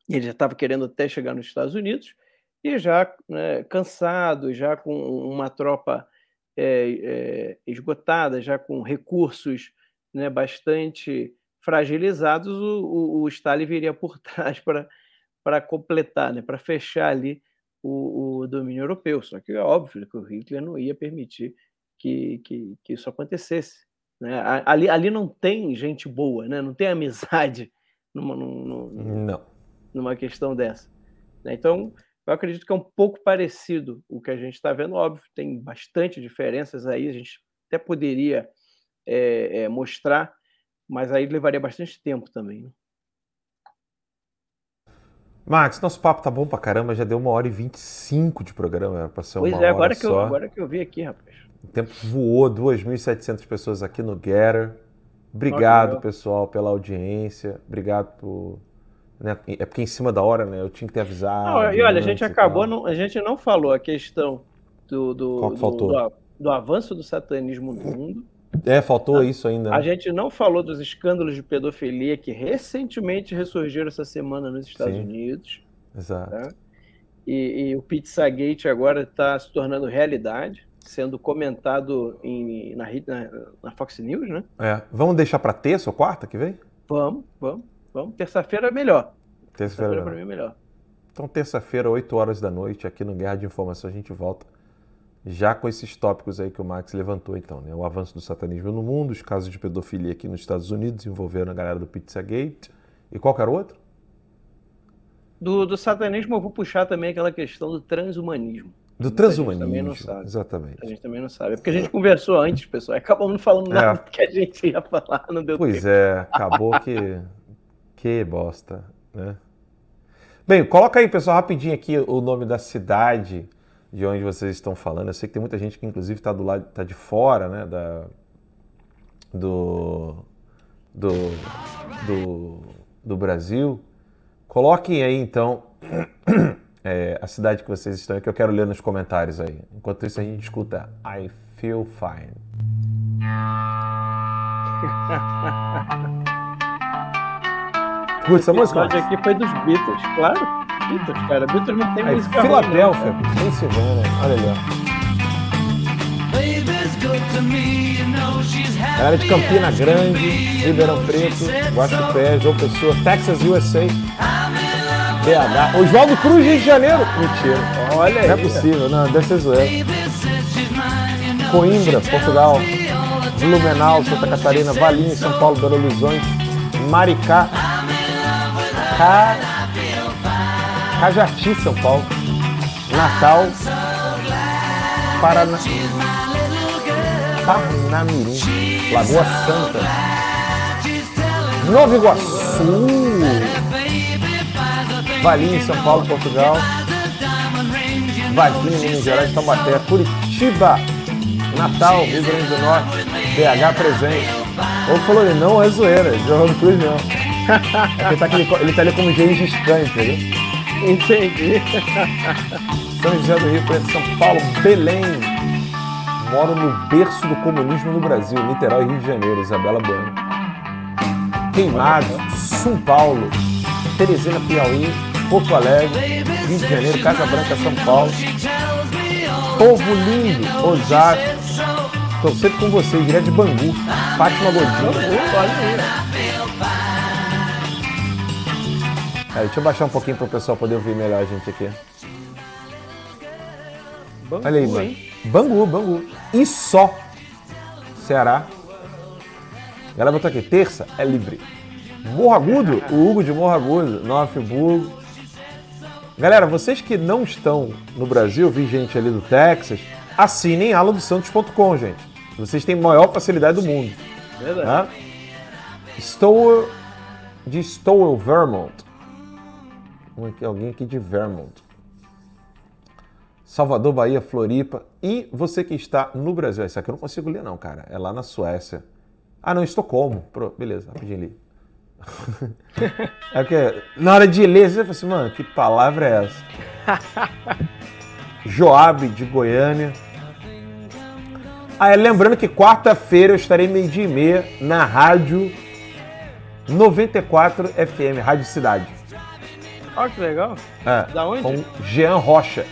ele já estava querendo até chegar nos Estados Unidos, e já né, cansado, já com uma tropa é, é, esgotada, já com recursos né, bastante fragilizados, o, o, o, Stalin viria por trás para completar, né, para fechar ali o, o domínio europeu. Só que é óbvio que o Hitler não ia permitir que, que, que isso acontecesse. Né? Ali, ali não tem gente boa, né? não tem amizade numa, num- num- Não. numa questão dessa. né? Então, eu acredito que é um pouco parecido o que a gente está vendo, óbvio, tem bastante diferenças aí, a gente até poderia é, é, mostrar, mas aí levaria bastante tempo também. né? Max, nosso papo tá bom pra caramba, já deu uma hora e 25 de programa, era pra ser uma Pois é, hora agora que, eu, só. agora que eu vi aqui, rapaz. O tempo voou, 2.700 pessoas aqui no Getter. Obrigado, pessoal, pela audiência. Obrigado por. Né, É porque em cima da hora, né? Eu tinha que ter avisado. Não, e olha, a gente acabou, não, a gente não falou a questão do, do, que do- do a- do avanço do satanismo no mundo. É, faltou isso ainda. né? A gente não falou dos escândalos de pedofilia que recentemente ressurgiram essa semana nos Estados Sim. Unidos. Exato. né? E, e o Pizzagate agora está se tornando realidade, sendo comentado em- na, na, na Fox News, né? É, Vamos deixar pra terça ou quarta que vem? Vamos, vamos, vamos. Terça-feira é melhor. Terça-feira. Terça-feira para não. mim é melhor. Então, terça-feira, 8 horas da noite, aqui no Guerra de Informação, a gente volta já com esses tópicos aí que o Max levantou, então, né? O avanço do satanismo no mundo, os casos de pedofilia aqui nos Estados Unidos envolvendo a galera do Pizzagate. E qual que era o outro? Do, do satanismo eu vou puxar também aquela questão do transhumanismo. Do Muita gente transhumanismo. também não sabe. Exatamente. A gente também não sabe. É porque a gente conversou antes, pessoal. e Acabamos não falando É. nada que a gente ia falar, não deu Pois tempo. é, acabou que. Que bosta, né? Bem, coloca aí, pessoal, rapidinho aqui o nome da cidade de onde vocês estão falando. Eu sei que tem muita gente que, inclusive, está do lado, tá de fora, né? Da, do, do, do, do Brasil. Coloquem aí, então, é, a cidade que vocês estão, que eu quero ler nos comentários aí. Enquanto isso, a gente escuta I Feel Fine. Curte essa música? O episódio aqui foi dos Beatles, claro. Beatles, cara. Beatles não tem Aí, música ruim, Filadélfia, Pensilvânia. Olha ali, ó. Galera de Campina Grande, Ribeirão Preto, Guaxupé, João Pessoa, Texas, USA, BH. Oswaldo Cruz, Rio de Janeiro. Mentira. Olha Não é aí. possível, não, deve ser zoeira. Coimbra, Portugal. Blumenau, Santa Catarina, Valinhos, São Paulo, Belo Horizonte, Maricá, Ca... Cajati, São Paulo, Natal, Paraná, Parnamirim, Lagoa Santa, Nova Iguaçu, Valinhos, São Paulo, Portugal, Varginha, Minas Gerais, Taubaté, Curitiba, Natal, Rio Grande do Norte, BH presente. Ou falou não é zoeira, João Cruz não. É que ele, tá aqui, ele tá ali como Gengis Khan, entendeu? Entendi. São José do Rio Preto, São Paulo, Belém. Moro no berço do comunismo no Brasil, Niterói, Rio de Janeiro, Isabela Bueno. Queimados, São Paulo, Teresina, Piauí, Porto Alegre, Rio de Janeiro, Casa Branca, São Paulo. Povo lindo, Osasco. Estou sempre com vocês, direto de Bangu, Fátima Godinho. Aí, deixa eu baixar um pouquinho para o pessoal poder ouvir melhor a gente aqui. Bangu, Olha aí, mano. hein? Bangu, Bangu. E só. Ceará. A galera botou aqui, terça é livre. Morro Agudo, o Hugo de Morro Agudo, Nova Friburgo. Galera, vocês que não estão no Brasil, vi gente ali do Texas, assinem aladosantos.com, gente. Vocês têm a maior facilidade do mundo. Verdade. Stowell, de Stowell, Vermont. Alguém aqui de Vermont. Salvador, Bahia, Floripa. E você que está no Brasil. Esse aqui eu não consigo ler, não, cara. É lá na Suécia. Ah, não, Estocolmo. Pro- Beleza, rapidinho ali. é que na hora de ler, você fala assim, mano, que palavra é essa? Joab, de Goiânia. Ah, é, lembrando que quarta-feira eu estarei meio-dia e meia na rádio 94 FM, Rádio Cidade. Olha que legal. É, Da onde? Com Jean Rocha.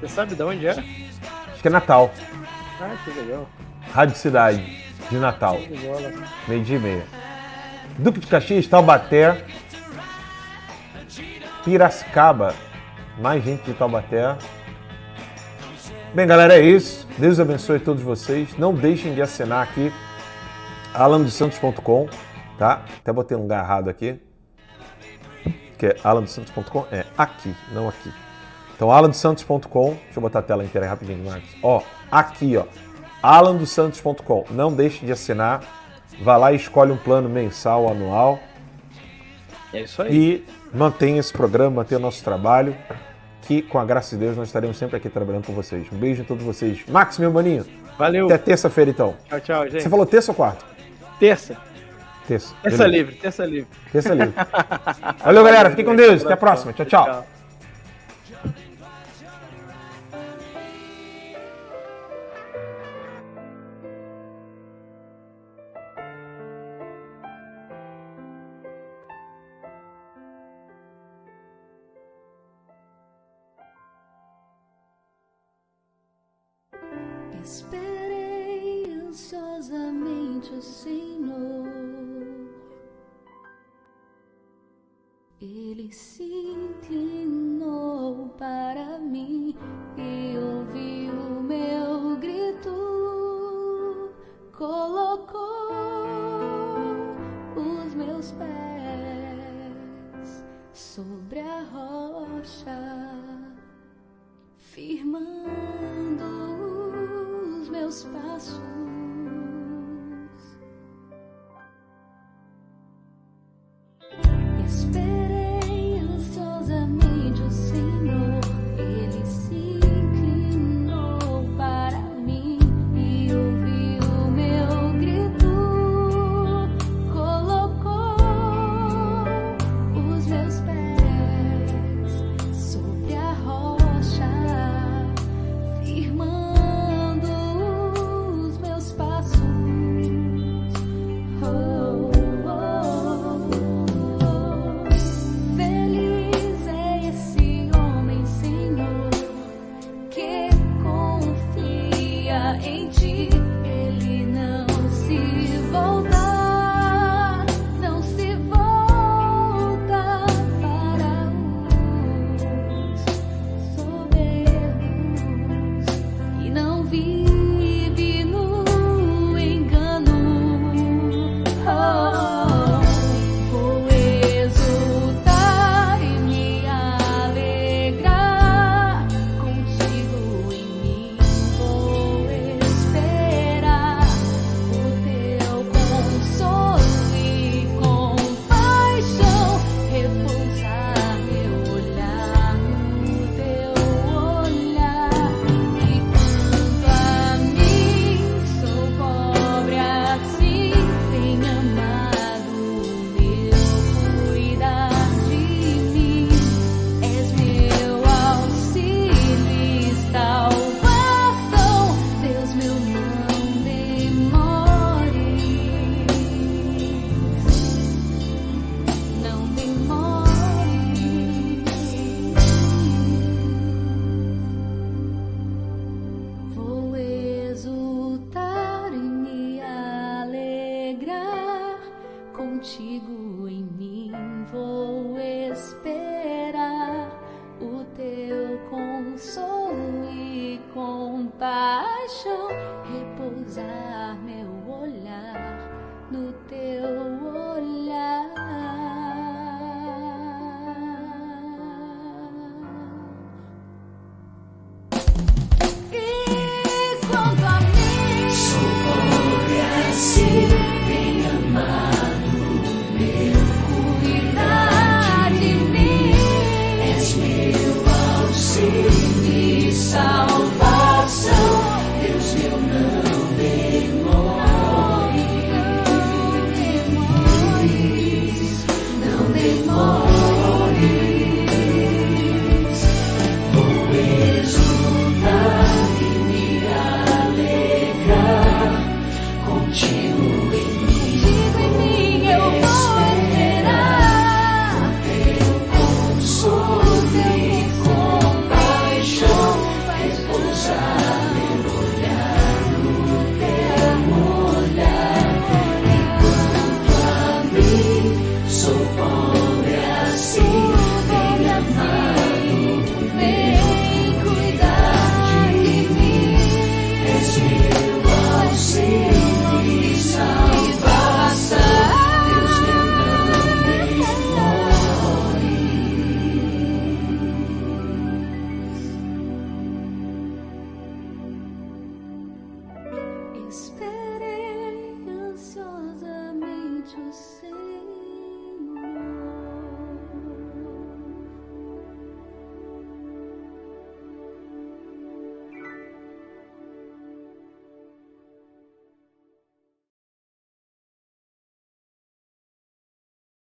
Você sabe de onde é? Acho que é Natal. Ah, que legal. Rádio Cidade, de Natal. Meio dia e meia. Duque de Caxias, Taubaté. Piracicaba. Mais gente de Taubaté. Bem, galera, é isso. Deus abençoe todos vocês. Não deixem de assinar aqui alandosantos.com, tá? Até botei um lugar errado aqui. Que é alandosantos.com. É aqui, não aqui. Então, alandosantos.com. Deixa eu botar a tela inteira aí rapidinho, Marcos. Ó, aqui, ó. alandosantos.com. Não deixe de assinar. Vá lá e escolhe um plano mensal, anual. É isso aí. E mantenha esse programa, mantenha o nosso trabalho. Que com a graça de Deus nós estaremos sempre aqui trabalhando com vocês. Um beijo em todos vocês. Max, meu maninho. Valeu. Até terça-feira, então. Tchau, tchau, gente. Você falou terça ou quarta? terça. Terça. Terça livre, terça livre. Terça livre. Valeu, galera. Fiquem com Deus. Até a próxima. Tchau, tchau. Ele se inclinou para mim e ouviu o meu grito. Colocou os meus pés sobre a rocha firmando os meus passos.